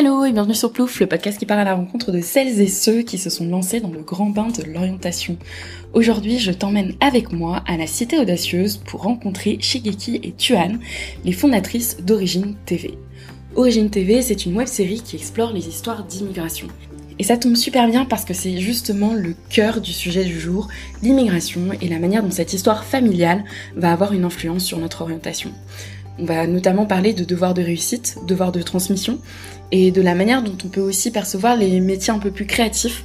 Hello et bienvenue sur Plouf, le podcast qui part à la rencontre de celles et ceux qui se sont lancés dans le grand bain de l'orientation. Aujourd'hui, je t'emmène avec moi à la Cité Audacieuse pour rencontrer Shigeki et Tuan, les fondatrices d'Origine TV. Origine TV, c'est une web-série qui explore les histoires d'immigration. Et ça tombe super bien parce que c'est justement le cœur du sujet du jour, l'immigration et la manière dont cette histoire familiale va avoir une influence sur notre orientation. On va notamment parler de devoir de réussite, devoir de transmission, et de la manière dont on peut aussi percevoir les métiers un peu plus créatifs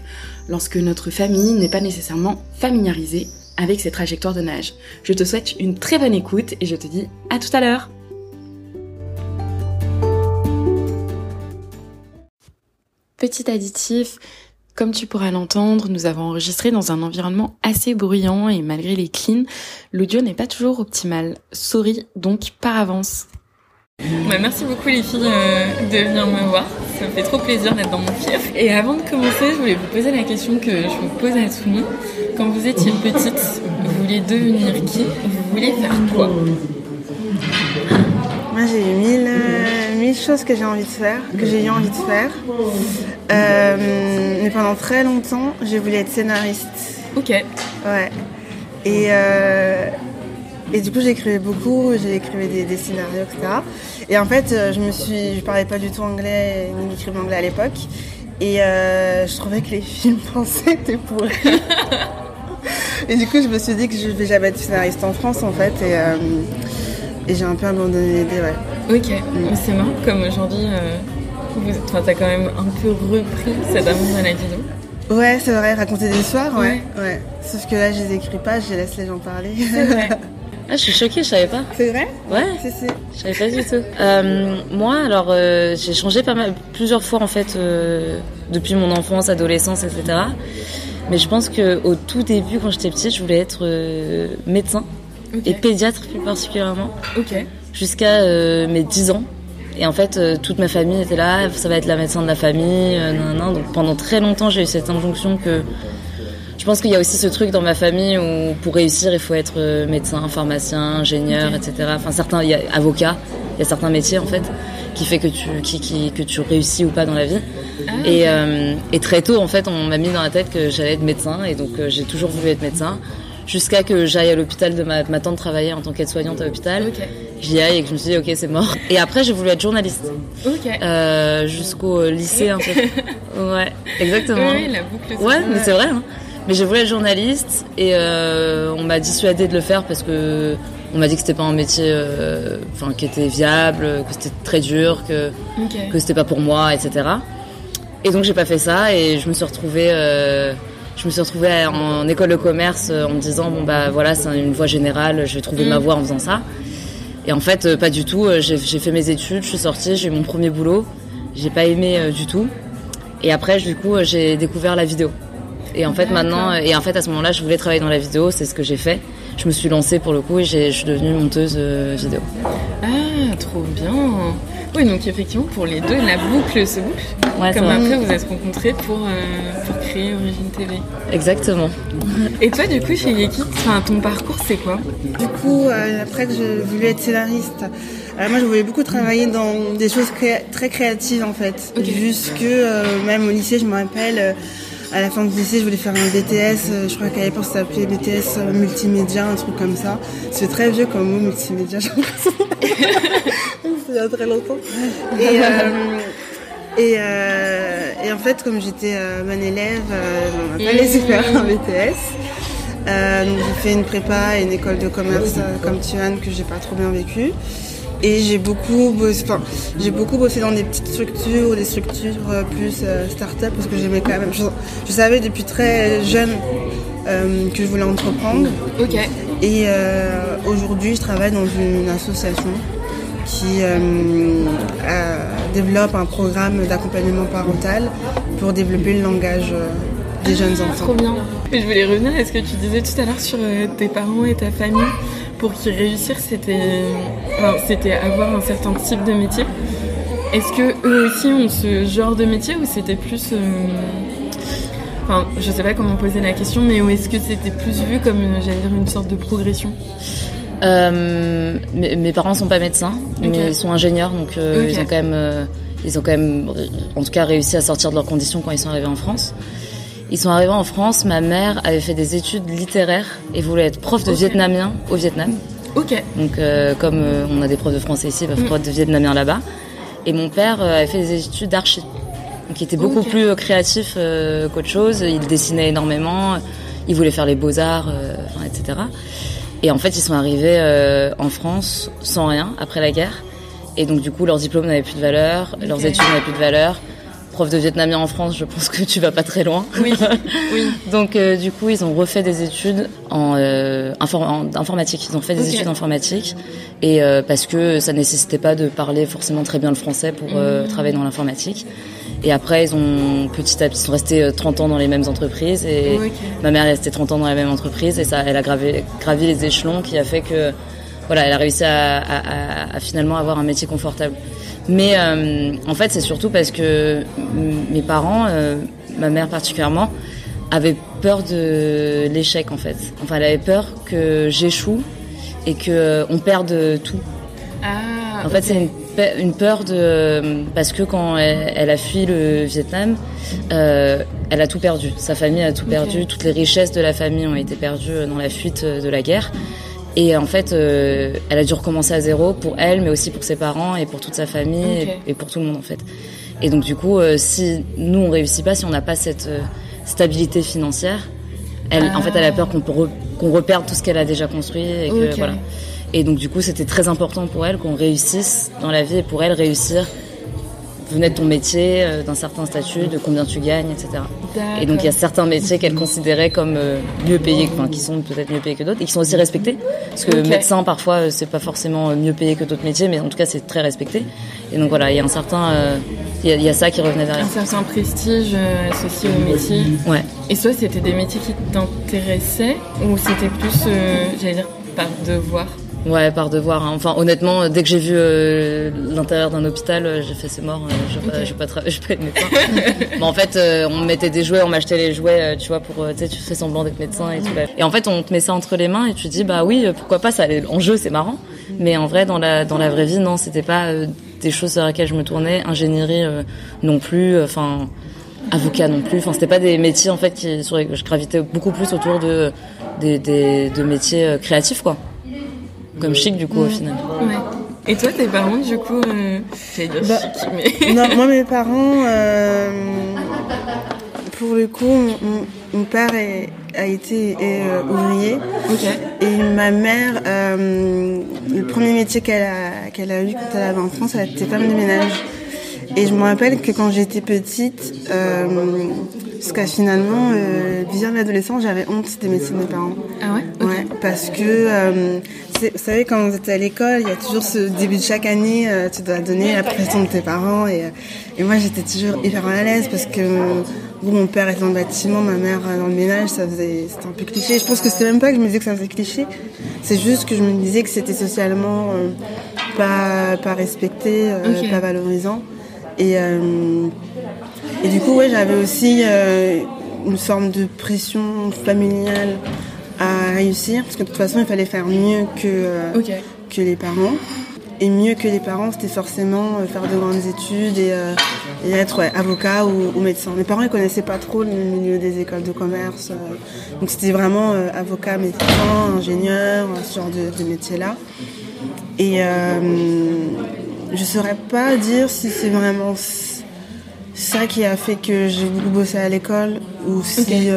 lorsque notre famille n'est pas nécessairement familiarisée avec ces trajectoires de nage. Je te souhaite une très bonne écoute et je te dis à tout à l'heure Petit additif, comme tu pourras l'entendre, nous avons enregistré dans un environnement assez bruyant et malgré les cleans, l'audio n'est pas toujours optimal. Sorry donc par avance. Bah, merci beaucoup les filles euh, de venir me voir. Ça me fait trop plaisir d'être dans mon fief. Et avant de commencer, je voulais vous poser la question que je vous pose à tout le monde. Quand vous étiez petite, vous vouliez devenir qui? Vous vouliez faire quoi? Moi j'ai eu mille, euh, mille choses que j'ai envie de faire, que j'ai eu envie de faire. Euh, mais pendant très longtemps, j'ai voulu être scénariste. Ok. Ouais. Et, euh, et du coup, j'écrivais beaucoup, j'écrivais des, des, scénarios, etc. Et en fait, je me suis, je parlais pas du tout anglais, ni écrivais anglais à l'époque. Et euh, je trouvais que les films français étaient pourris. et du coup, je me suis dit que je vais jamais être scénariste en France, en fait. Et, euh, et j'ai un peu abandonné l'idée, ouais. Ok, mm. c'est marrant comme aujourd'hui, euh, t'as quand même un peu repris cet amour à la vidéo. Ouais, c'est vrai, raconter des histoires, ouais. ouais. Sauf que là, je les écris pas, je laisse les gens parler. C'est vrai. Ah, je suis choquée, je savais pas. C'est vrai Ouais. Si, si. Je savais pas du tout. Euh, moi, alors, euh, j'ai changé pas mal, plusieurs fois en fait, euh, depuis mon enfance, adolescence, etc. Mais je pense que au tout début, quand j'étais petite, je voulais être euh, médecin okay. et pédiatre plus particulièrement. Jusqu'à euh, mes 10 ans. Et en fait, euh, toute ma famille était là, ça va être la médecin de la famille, nan, nan. Donc pendant très longtemps, j'ai eu cette injonction que je pense qu'il y a aussi ce truc dans ma famille où pour réussir, il faut être médecin, pharmacien, ingénieur, okay. etc. Enfin, certains, il y a avocat, il y a certains métiers en fait qui fait que tu, qui, qui, que tu réussis ou pas dans la vie. Ah, et, euh, et très tôt, en fait, on m'a mis dans la tête que j'allais être médecin et donc euh, j'ai toujours voulu être médecin jusqu'à que j'aille à l'hôpital de ma, ma tante travailler en tant qu'aide-soignante à l'hôpital. Okay. J'y aille et que je me suis dit ok c'est mort. Et après j'ai voulu être journaliste. Okay. Euh, jusqu'au lycée un peu. ouais, exactement. Oui, la boucle. Ouais, mais c'est vrai. Hein. Mais j'ai voulu être journaliste et euh, on m'a dissuadé de le faire parce que on m'a dit que c'était pas un métier, euh, enfin qui était viable, que c'était très dur, que okay. que c'était pas pour moi, etc. Et donc j'ai pas fait ça et je me suis retrouvée, je me suis retrouvée en école de commerce en me disant bon bah voilà c'est une voie générale, je vais trouver Mm. mmh. ma voie en faisant ça. Et en fait euh, pas du tout. J'ai fait mes études, je suis sortie, j'ai eu mon premier boulot, j'ai pas aimé euh, du tout. Et après du coup j'ai découvert la vidéo. Et en fait maintenant, et en fait à ce moment-là, je voulais travailler dans la vidéo, c'est ce que j'ai fait. Je me suis lancée pour le coup et je suis devenue monteuse euh, vidéo. Ah, trop bien. Oui, donc effectivement pour les deux, la boucle se boucle. Ouais, Comme après vous êtes rencontrés pour, euh, pour créer Origine TV. Exactement. Et toi du coup chez Yeki, enfin, ton parcours c'est quoi? Du coup, euh, après que je voulais être scénariste, euh, moi je voulais beaucoup travailler dans des choses créa très créatives en fait. Okay. Jusque euh, même au lycée, je me rappelle euh, à la fin du lycée, je voulais faire un BTS. Euh, je crois qu'à l'époque, ça s'appelait BTS euh, multimédia, un truc comme ça. C'est très vieux comme mot multimédia, j'ai l'impression. C'est il y a très longtemps. Et, euh, et, euh, et, en fait, comme j'étais bonne élève, on m'a pas laissé faire un BTS. Donc j'ai fait une prépa et une école de commerce comme Tuan que j'ai pas trop bien vécu. Et j'ai beaucoup bossé, enfin, j'ai beaucoup bossé dans des petites structures ou des structures euh, plus start-up parce que j'aimais quand même. Je, je, savais depuis très jeune euh, que je voulais entreprendre. Ok. Et euh, aujourd'hui, je travaille dans une association qui euh, développe un programme d'accompagnement parental pour développer le langage euh, des jeunes enfants. Trop bien. Je voulais revenir à ce que tu disais tout à l'heure sur euh, tes parents et ta famille. Pour qu'ils réussissent, c'était enfin, c'était avoir un certain type de métier. Est-ce que eux aussi ont ce genre de métier ou c'était plus euh... Enfin, je sais pas comment poser la question, mais est-ce que c'était plus vu comme, j'allais dire, une sorte de progression? Euh, mes, mes, parents sont pas médecins, okay. mais ils sont ingénieurs, donc euh, okay. ils ont quand même, ils ont quand même, en tout cas, réussi à sortir de leurs conditions quand ils sont arrivés en France. Ils sont arrivés en France. Ma mère avait fait des études littéraires et voulait être prof de vietnamien au Vietnam. Ok. Donc, euh, comme euh, on a des profs de français ici, bah, prof de vietnamien là-bas. Et mon père euh, avait fait des études d'archi. Donc, il était beaucoup plus euh, créatif qu'autre chose. Il dessinait énormément. Il voulait faire les beaux-arts, euh, etc. Et en fait, ils sont arrivés euh, en France sans rien après la guerre. Et donc, du coup, leurs diplômes n'avaient plus de valeur, leurs études n'avaient plus de valeur. Prof de vietnamien en France, je pense que tu vas pas très loin. Oui. oui. Donc euh, du coup, ils ont refait des études en, euh, en informatique. Ils ont fait des Ok. études informatiques et euh, parce que ça nécessitait pas de parler forcément très bien le français pour Mhm. travailler dans l'informatique. Et après, ils ont petit à petit, ils sont restés euh, 30 ans dans les mêmes entreprises et ma mère est restée 30 ans dans la même entreprise et ça, elle a gravé, gravi les échelons qui a fait que voilà, elle a réussi à, à- à- à finalement avoir un métier confortable. Mais euh, en fait, c'est surtout parce que mes parents, euh, ma mère particulièrement, avait peur de l'échec en fait. Enfin, elle avait peur que j'échoue et que euh, on perde tout. Ah. En fait, c'est une, pe- une peur de parce que quand elle, elle a fui le Vietnam, euh, elle a tout perdu. Sa famille a tout perdu. Toutes les richesses de la famille ont été perdues dans la fuite de la guerre. Et en fait, euh, elle a dû recommencer à zéro pour elle, mais aussi pour ses parents et pour toute sa famille et, et pour tout le monde en fait. Et donc du coup, euh, si nous on réussit pas, si on n'a pas cette euh, stabilité financière, elle, en fait, elle a peur qu'on re- qu'on reperde tout ce qu'elle a déjà construit et que voilà. Et donc du coup, c'était très important pour elle qu'on réussisse dans la vie et pour elle réussir venait de ton métier, d'un certain statut, de combien tu gagnes, etc. Et donc il y a certains métiers qu'elle considérait comme euh, mieux payés, enfin qui sont peut-être mieux payés que d'autres et qui sont aussi respectés. Parce que médecin parfois euh, c'est pas forcément euh, mieux payé que d'autres métiers, mais en tout cas c'est très respecté. Et donc voilà, il y a un certain, euh, il y, a- il y a ça qui revenait derrière. Un certain prestige euh, associé au métier. Ouais. Et soit c'était des métiers qui t'intéressaient ou c'était plus, euh, j'allais dire, par devoir? Ouais, par devoir. hein. Enfin, honnêtement, dès que j'ai vu euh, l'intérieur d'un hôpital, euh, j'ai fait c'est mort. euh, je vais pas, je pas, médecin. Mais en fait, euh, on me mettait des jouets, on m'achetait les jouets, tu vois, pour tu sais, tu fais semblant d'être médecin et tout. Et en fait, on te met ça entre les mains et tu dis bah oui, pourquoi pas ça. En jeu, c'est marrant. Mais en vrai, dans la dans la vraie vie, non, c'était pas euh, des choses vers lesquelles je me tournais. Ingénierie euh, non plus. Enfin. avocat non plus. Enfin, c'était pas des métiers en fait qui sur je gravitais beaucoup plus autour de des, des de métiers créatifs quoi. Comme chic du coup au final. Ouais. Et toi, tes parents, du coup, euh, dire Bah, chic, mais... Non, moi, mes parents, euh, pour le coup, mon, père est- a été est, euh, ouvrier. Et ma mère, euh, le premier métier qu'elle a, qu'elle a eu quand elle avait en France, elle était femme de ménage. Et je me rappelle que quand j'étais petite, euh, jusqu'à finalement, euh, bien l'adolescence, j'avais honte des métiers de mes parents. Ah ouais? Ouais, parce que, euh, vous savez, quand vous êtes à l'école, il y a toujours ce début de chaque année, euh, tu dois donner la profession de tes parents. Et, euh, et moi, j'étais toujours hyper mal à l'aise parce que bon, mon père était dans le bâtiment, ma mère euh, dans le ménage, ça faisait, c'était un peu cliché. Je pense que c'était même pas que je me disais que ça faisait cliché, c'est juste que je me disais que c'était socialement euh, pas, pas respecté, euh, pas valorisant. Et, et du coup, ouais, j'avais aussi une forme de pression familiale à réussir, parce que de toute façon, il fallait faire mieux que, euh, que les parents. Et mieux que les parents, c'était forcément euh, faire de grandes études et, euh, et être ouais, avocat ou, ou médecin. Mes parents, ils connaissaient pas trop le milieu des écoles de commerce. euh, donc c'était vraiment avocat, médecin, ingénieur, ce genre de, de métier-là. Et je saurais pas dire si c'est vraiment ça qui a fait que j'ai voulu bosser à l'école ou si.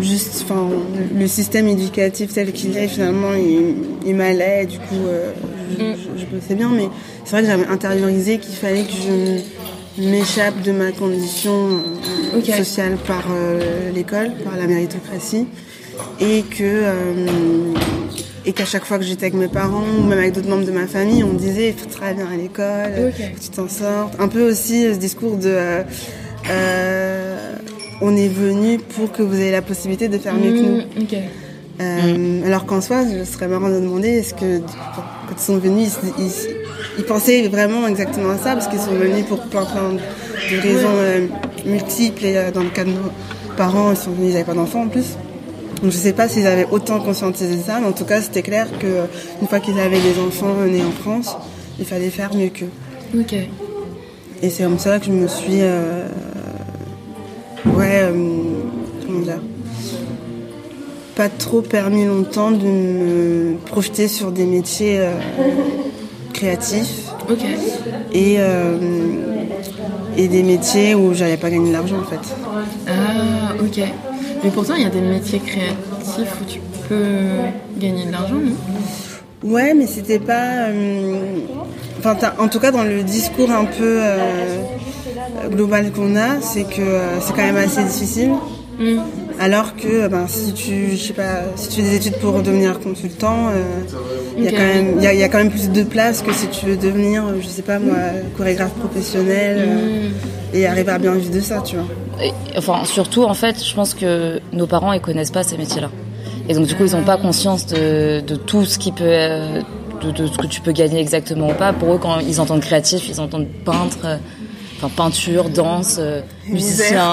Juste, enfin, le système éducatif tel qu'il est finalement il, il m'allait. Du coup, euh, je, Mm. je- bossais bien, mais c'est vrai que j'avais intériorisé qu'il fallait que je m'échappe de ma condition euh, sociale par euh, l'école, par la méritocratie, et que euh, et qu'à chaque fois que j'étais avec mes parents ou même avec d'autres membres de ma famille, on me disait il faut travailler bien à l'école, tu t'en sortes. Un peu aussi euh, ce discours de euh, euh, on est venu pour que vous ayez la possibilité de faire mieux que nous. Mm. Euh, Alors qu'en soi, ce serait marrant de demander est-ce que quand ils sont venus, ils, ils- ils pensaient vraiment exactement à ça parce qu'ils sont venus pour plein plein de raisons euh, multiples et euh, dans le cas de nos parents, ils sont venus, ils n'avaient pas d'enfants en plus. Donc je sais pas s'ils avaient autant conscientisé ça, mais en tout cas c'était clair que une fois qu'ils avaient des enfants nés en France, il fallait faire mieux qu'eux. Ok. et c'est comme ça que je me suis. Ouais, euh, comment dire Pas trop permis longtemps de me projeter sur des métiers euh, créatifs Ok. et, euh, et des métiers où j'allais pas gagner de l'argent en fait. Ah, ok. Mais pourtant, il y a des métiers créatifs où tu peux gagner de l'argent, non? Ouais, mais c'était pas. euh, Enfin, en tout cas, dans le discours un peu euh, global qu'on a, c'est que euh, c'est quand même assez difficile. Mm. Alors que euh, ben, si tu, je sais pas, si tu fais des études pour devenir consultant, euh, il y a quand même, il y a, il y a quand même plus de place que si tu veux devenir, je sais pas moi, chorégraphe professionnel euh, et arriver à bien vivre de ça, tu vois. Et, enfin, surtout, en fait, je pense que nos parents, ils connaissent pas ces métiers-là. Et donc, du coup, ils n'ont pas conscience de, de tout ce qui peut, euh, de, de ce que tu peux gagner exactement ou pas. Pour eux, quand ils entendent créatif, ils entendent peintre, enfin peinture, danse, euh, musicien.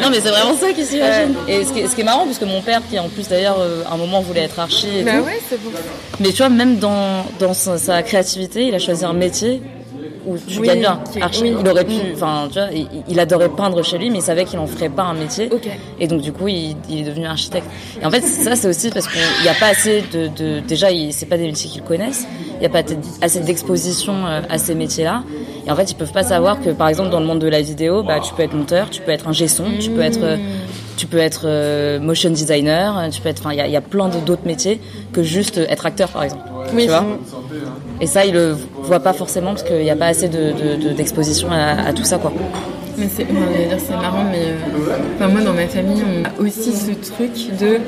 Non, mais c'est vraiment ça qu'ils s'imaginent. Et ce qui, est, ce qui est marrant, parce que mon père, qui en plus d'ailleurs, euh, à un moment voulait être archi et Bah tout. ouais, c'est bon. Mais tu vois, même dans, dans sa, sa créativité, il a choisi un métier où tu Oui, gagnes bien. qui oui. il aurait pu, enfin, tu vois, il, il adorait peindre chez lui, mais il savait qu'il en ferait pas un métier. Et donc, du coup, il, il est devenu architecte. Et en fait, ça, c'est aussi parce qu'il n'y a pas assez de, de déjà, c'est pas des métiers qu'ils connaissent. Il n'y a pas assez d'exposition euh, à ces métiers-là. Et en fait, ils peuvent pas savoir que, par exemple, dans le monde de la vidéo, bah, tu peux être monteur, tu peux être un son, tu peux être, euh, tu peux être euh, motion designer, tu peux être, enfin, il y a, il y a plein d'autres métiers que juste euh, être acteur, par exemple. Oui, tu vois. Et ça, ils le voient pas forcément parce qu'il n'y a pas assez de, de- de- d'exposition à, à tout ça, quoi. Mais c'est, marrant, mais euh, enfin, moi dans ma famille on a aussi ce truc de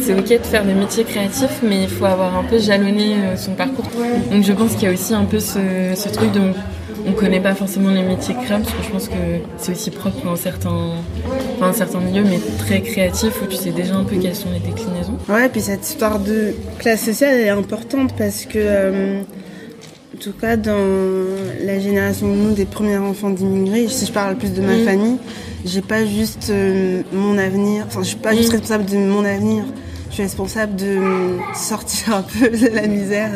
c'est ok de faire des métiers créatifs, mais il faut avoir un peu jalonné euh, son parcours. Donc je pense qu'il y a aussi un peu ce, ce truc de on, on connaît pas forcément les métiers créatifs, parce que je pense que c'est aussi propre dans certains, enfin, certains milieux, mais très créatifs où tu sais déjà un peu quelles sont les déclinaisons. Ouais, puis cette histoire de classe sociale est importante parce que, euh, en tout cas, dans la génération de nous, des premiers enfants d'immigrés, si je parle plus de ma Mm. famille, j'ai pas juste euh, mon avenir, enfin, je suis pas Mm. juste responsable de mon avenir, je suis responsable de euh, sortir un peu de la misère,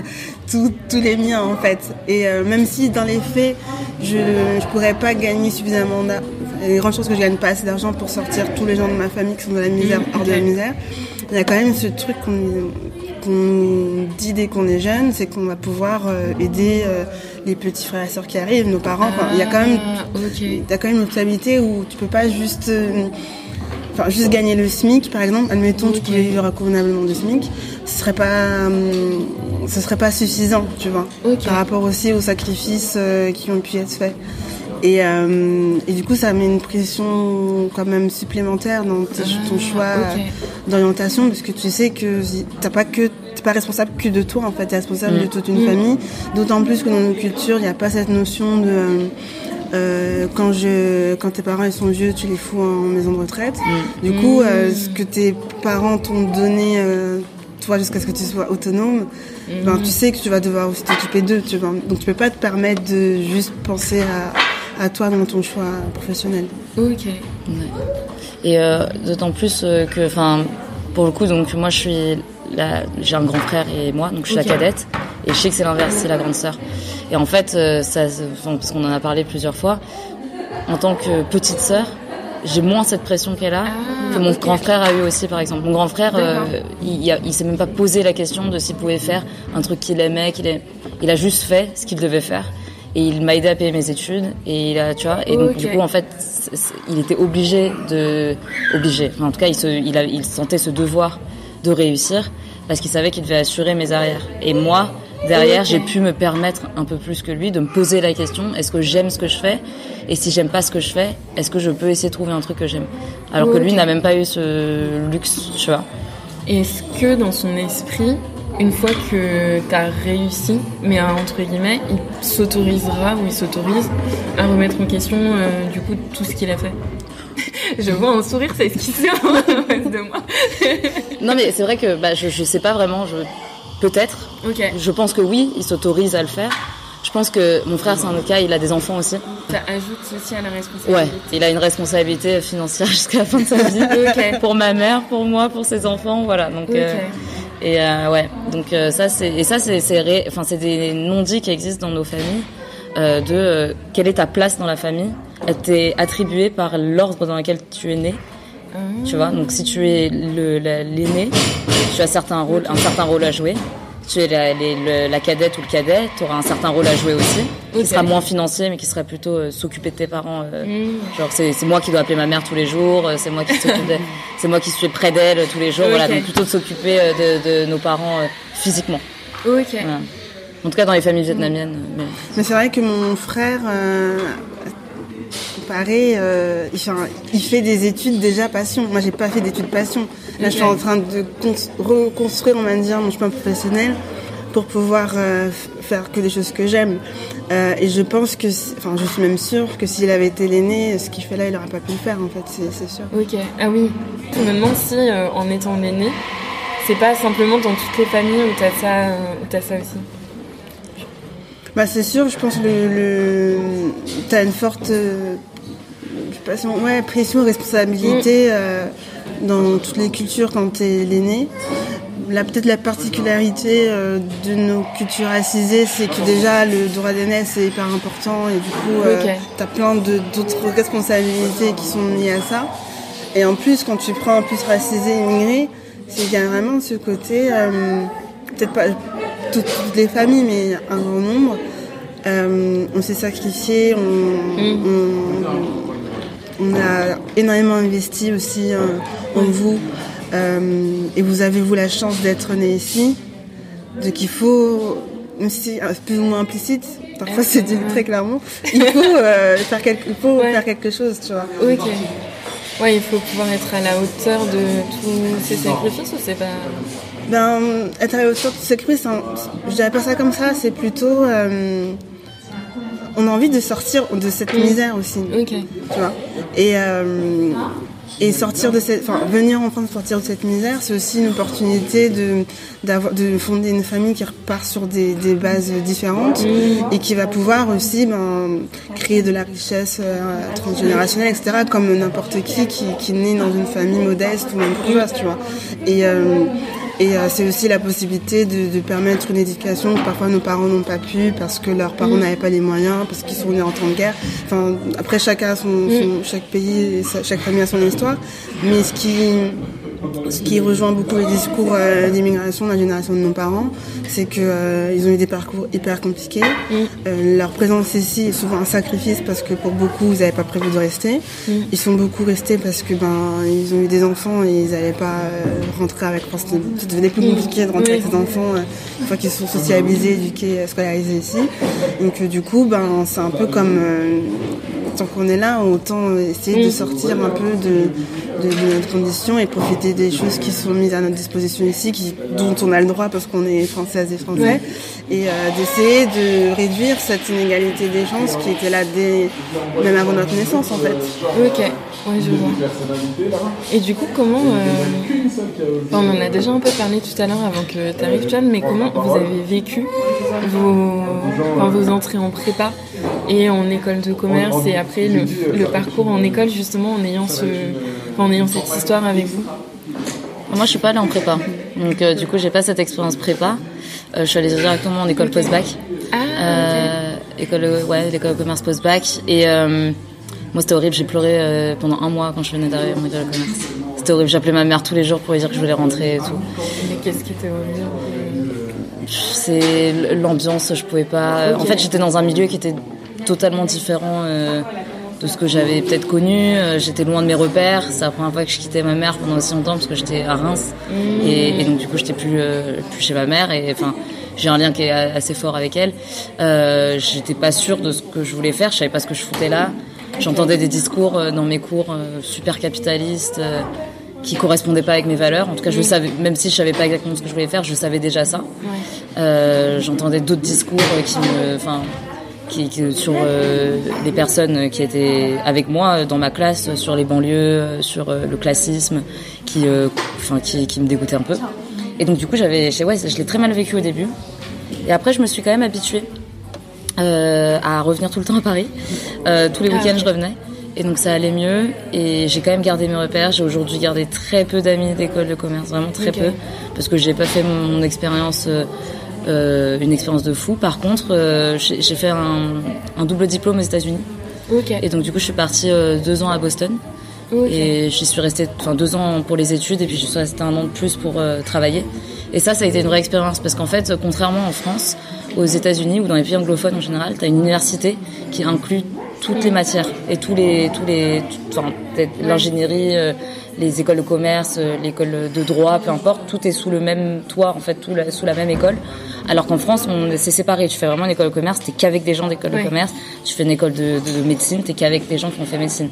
tous les miens en fait. Et euh, même si dans les faits, je, je pourrais pas gagner suffisamment d'argent, il y a de grandes chances que je gagne pas assez d'argent pour sortir tous les gens de ma famille qui sont dans la misère, hors de la misère. Il y a quand même ce truc qu'on qu'on dit dès qu'on est jeune, c'est qu'on va pouvoir euh, aider euh, les petits frères et sœurs qui arrivent, nos parents. Il y a quand même Ah, ok. T'as quand même une responsabilité où tu peux pas juste, euh, enfin, juste gagner le SMIC, par exemple. Admettons, tu Ok. pouvais vivre convenablement du SMIC. Ce serait pas, hum, ce serait pas suffisant, tu vois. Par rapport aussi aux sacrifices euh, qui ont pu être faits. Et, euh, et du coup, ça met une pression quand même supplémentaire dans tes- ton Ah, choix d'orientation, parce que tu sais que t'as pas que t'es pas responsable que de toi en fait, t'es responsable Mm. de toute une Mm. famille. D'autant plus que dans nos cultures, il n'y a pas cette notion de euh, euh, quand je quand tes parents ils sont vieux, tu les fous en maison de retraite. Du coup, euh, ce que tes parents t'ont donné euh, toi jusqu'à ce que tu sois autonome, ben, tu sais que tu vas devoir aussi t'occuper d'eux, tu vois. Donc tu peux pas te permettre de juste penser à, à toi dans ton choix professionnel. Ok. Et euh, d'autant plus que, enfin, pour le coup, donc moi, je suis, j'ai un grand frère et moi, donc je suis la cadette. Et je sais que c'est l'inverse, c'est la grande sœur. Et en fait, euh, ça, parce qu'on en a parlé plusieurs fois, en tant que petite sœur, j'ai moins cette pression qu'elle a Ah, que mon grand frère a eu aussi, par exemple. Mon grand frère, euh, il, il, s'est même pas posé la question de s'il pouvait faire un truc qu'il aimait, qu'il aimait. Il a juste fait ce qu'il devait faire. Et il m'a aidé à payer mes études. Et il a, tu vois, et donc du coup, en fait, il était obligé de, obligé. Enfin, en tout cas, il se, il, a, il sentait ce devoir de réussir parce qu'il savait qu'il devait assurer mes arrières. Et moi, derrière, j'ai pu me permettre un peu plus que lui de me poser la question est-ce que j'aime ce que je fais? Et si j'aime pas ce que je fais, est-ce que je peux essayer de trouver un truc que j'aime? Alors que lui n'a même pas eu ce luxe, tu vois. Est-ce que dans son esprit, une fois que tu as réussi, mais entre guillemets, il s'autorisera ou il s'autorise à remettre en question euh, du coup tout ce qu'il a fait? Je vois un sourire s'esquisser en face de moi. Non, mais c'est vrai que bah, je, je sais pas vraiment. Je... Peut-être. Ok, Je pense que oui, il s'autorise à le faire. Je pense que mon frère, c'est un autre cas, il a des enfants aussi. ça ajoute aussi à la Ouais, responsabilité. il a une responsabilité financière jusqu'à la fin de sa vie. Ok. Pour ma mère, pour moi, pour ses enfants, voilà. Donc, Ok. euh, et euh, ouais, donc euh, ça c'est et ça c'est c'est ré- enfin c'est des non-dits qui existent dans nos familles. de quelle est ta place dans la famille? Elle t'est attribuée par l'ordre dans lequel tu es né. Tu vois, donc si tu es l'aîné, tu as certain rôle, un certain rôle à jouer tu es la, la, cadette ou le cadet, tu auras un certain rôle à jouer aussi, qui sera moins financier, mais qui sera plutôt euh, s'occuper de tes parents. Euh, mm. Genre, c'est moi qui dois appeler ma mère tous les jours, euh, c'est moi qui c'est moi qui suis près d'elle tous les jours. Voilà, donc plutôt de s'occuper de, de, nos parents physiquement. Ok. En tout cas, dans les familles vietnamiennes. Mais, mais c'est vrai que mon frère, pareil, il, fait des études déjà passion. Moi, j'ai pas fait d'études passion. Là, je suis en train de reconstruire, on va dire, mon chemin professionnel pour pouvoir euh, faire que des choses que j'aime. Euh, et je pense que, enfin, je suis même sûre que s'il avait été l'aîné, ce qu'il fait là, il n'aurait pas pu le faire, en fait, c'est sûr. Ok, ah oui. Je me demande si, euh, en étant l'aîné, c'est pas simplement dans toutes les familles où t'as ça, où as ça aussi. Bah, c'est sûr, je pense que le, le... t'as une forte ouais, pression, responsabilité. Mm dans toutes les cultures quand tu es l'aîné. Là, peut-être la particularité euh, de nos cultures racisées, c'est que déjà le droit d'aînesse est hyper important et du coup, euh, tu as plein d'autres responsabilités qui sont liées à ça. Et en plus, quand tu prends un plus racisé, immigré, c'est qu'il y a vraiment ce côté, euh, peut-être pas toutes, les familles, mais un grand nombre, on s'est sacrifié, on, mm. on, a énormément investi aussi en vous. Euh, et vous avez vous la chance d'être né ici. Donc il faut, même si c'est plus ou moins implicite, parfois c'est dit très clairement, il faut, euh, faire, quelque, il faut faire quelque chose, tu vois. Ok. Ouais, il faut pouvoir être à la hauteur de tous ces sacrifices ou c'est pas. Ben, être à la hauteur de tous ces sacrifices, je dirais pas ça comme ça, c'est plutôt. Euh, on a envie de sortir de cette misère aussi. Ok. Tu vois. Et et sortir de cette, enfin, venir en France sortir de cette misère, c'est aussi une opportunité de, fonder une famille qui repart sur des, des bases différentes et qui va pouvoir aussi ben, créer de la richesse euh, transgénérationnelle, etc. Comme n'importe qui, qui qui naît dans une famille modeste ou même bourgeoise, tu vois. Et euh, et euh, c'est aussi la possibilité de, de, permettre une éducation que parfois nos parents n'ont pas pu parce que leurs parents mm. n'avaient pas les moyens, parce qu'ils sont nés en temps de guerre. Enfin, après, chacun son, mm. son, chaque pays, chaque famille a son histoire. Mais ce qui ce qui rejoint beaucoup les discours euh, d'immigration de la génération de nos parents, c'est qu'ils euh, ont eu des parcours hyper compliqués. Mm. Euh, leur présence ici est souvent un sacrifice parce que pour beaucoup, ils n'avaient pas prévu de rester. Mm. Ils sont beaucoup restés parce que ben ils ont eu des enfants et ils n'allaient pas rentrer avec. Enfin, ça devenait plus mm. compliqué de rentrer avec ces enfants une fois qu'ils sont socialisés, éduqués, scolarisés ici. Donc du coup, ben c'est un peu comme tant qu'on est là, autant essayer de sortir un peu de, de, notre condition et profiter des choses qui sont mises à notre disposition ici, qui, dont on a le droit parce qu'on est françaises et français, et euh, d'essayer de réduire cette inégalité des chances qui était là dès, même avant notre naissance en fait. Ok, oui je vois. Et du coup, comment, euh, on en a déjà un peu parlé tout à l'heure avant que tu arrives, John, mais comment vous avez vécu vos, vos entrées en prépa et en école de commerce et après le, le parcours en école justement en ayant ce en ayant cette histoire avec vous Moi, je suis pas allée en prépa, donc euh, du coup, j'ai pas cette expérience prépa. Euh, je suis allée directement en école post-bac. Ah, euh, école, ouais, l'école de commerce post-bac. Et moi, c'était horrible. J'ai pleuré pendant un mois quand je venais d'arriver en école de commerce. C'était horrible. J'appelais ma mère tous les jours pour lui dire que je voulais rentrer et tout. Mais qu'est-ce qui était horrible? C'est l'ambiance. Je pouvais pas. En fait, j'étais dans un milieu qui était totalement différent de ce que j'avais peut-être connu. Euh, j'étais loin de mes repères. C'est la première fois que je quittais ma mère pendant aussi longtemps parce que j'étais à Reims. Mmh. Et, donc, du coup, j'étais plus, euh, plus chez ma mère. Et enfin, j'ai un lien qui est assez fort avec elle. Euh, j'étais pas sûre de ce que je voulais faire. Je savais pas ce que je foutais là. J'entendais des discours euh, dans mes cours super capitalistes qui correspondaient pas avec mes valeurs. En tout cas, je mmh. savais, même si je savais pas exactement ce que je voulais faire, je savais déjà ça. Ouais. J'entendais d'autres discours qui me, enfin, qui, sur euh, des personnes qui étaient avec moi dans ma classe, sur les banlieues, sur euh, le classisme, qui, euh, enfin, qui, qui, me dégoûtait un peu. Et donc du coup, j'avais, ouais, je l'ai très mal vécu au début. Et après, je me suis quand même habituée à revenir tout le temps à Paris. tous les week-ends, je revenais. Et donc ça allait mieux et j'ai quand même gardé mes repères. J'ai aujourd'hui gardé très peu d'amis d'école de commerce, vraiment très peu, parce que j'ai pas fait mon, expérience une expérience de fou. Par contre, j'ai fait un, un, double diplôme aux États-Unis. Et donc du coup, je suis partie deux ans à Boston. Et j'y suis restée enfin, deux ans pour les études et puis je suis restée un an de plus pour travailler. Et ça, ça a été une vraie expérience parce qu'en fait, contrairement en France, aux États-Unis ou dans les pays anglophones en général, tu as une université qui inclut toutes les matières et tous les tous les enfin, l'ingénierie euh, les écoles de commerce euh, l'école de droit peu importe tout est sous le même toit en fait tout sous la même école. Alors qu'en France on c'est séparé. Tu fais vraiment une école de commerce t'es qu'avec des gens d'école de commerce. Tu fais une école de, de, de médecine t'es qu'avec des gens qui ont fait médecine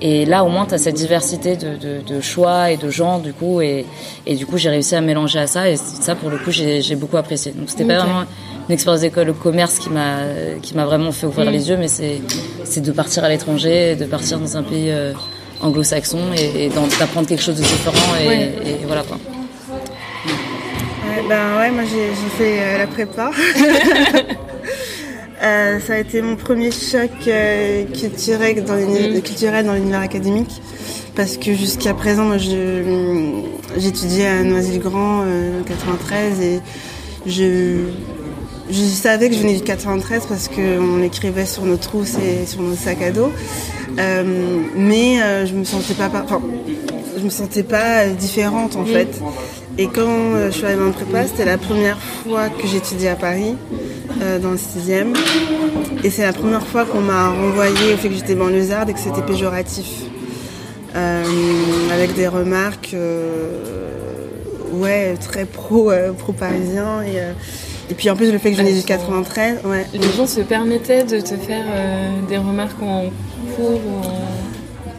et là, au moins, tu as cette diversité de, de, de, choix et de gens, du coup, et, et du coup, j'ai réussi à mélanger à ça, et ça, pour le coup, j'ai beaucoup apprécié. Donc, c'était pas vraiment une expérience d'école de commerce qui m'a qui m'a vraiment fait ouvrir mm. les yeux, mais c'est de partir à l'étranger, de partir dans un pays euh, anglo-saxon et, et d'apprendre quelque chose de différent, et, et voilà quoi. Ouais, ben ouais, moi j'ai fait euh, la prépa. Euh, ça a été mon premier choc euh, culturel dans l'univers académique. Parce que jusqu'à présent, moi, j'étudiais à Noisy-le-Grand euh, 93 et je, je savais que je venais du 93 parce qu'on l'écrivait sur nos trousses et sur nos sacs à dos, euh, mais je me sentais pas, enfin, je me sentais pas différente en fait. Et quand je suis arrivée en prépa, c'était la première fois que j'étudiais à Paris. Euh, dans le sixième. Et c'est la première fois qu'on m'a renvoyé au fait que j'étais banlieusarde et que c'était péjoratif. Euh, avec des remarques euh, ouais, très pro, pro parisien. Et, et puis en plus le fait que je venais du 93. Ouais. Les gens se permettaient de te faire des remarques en cours ou en...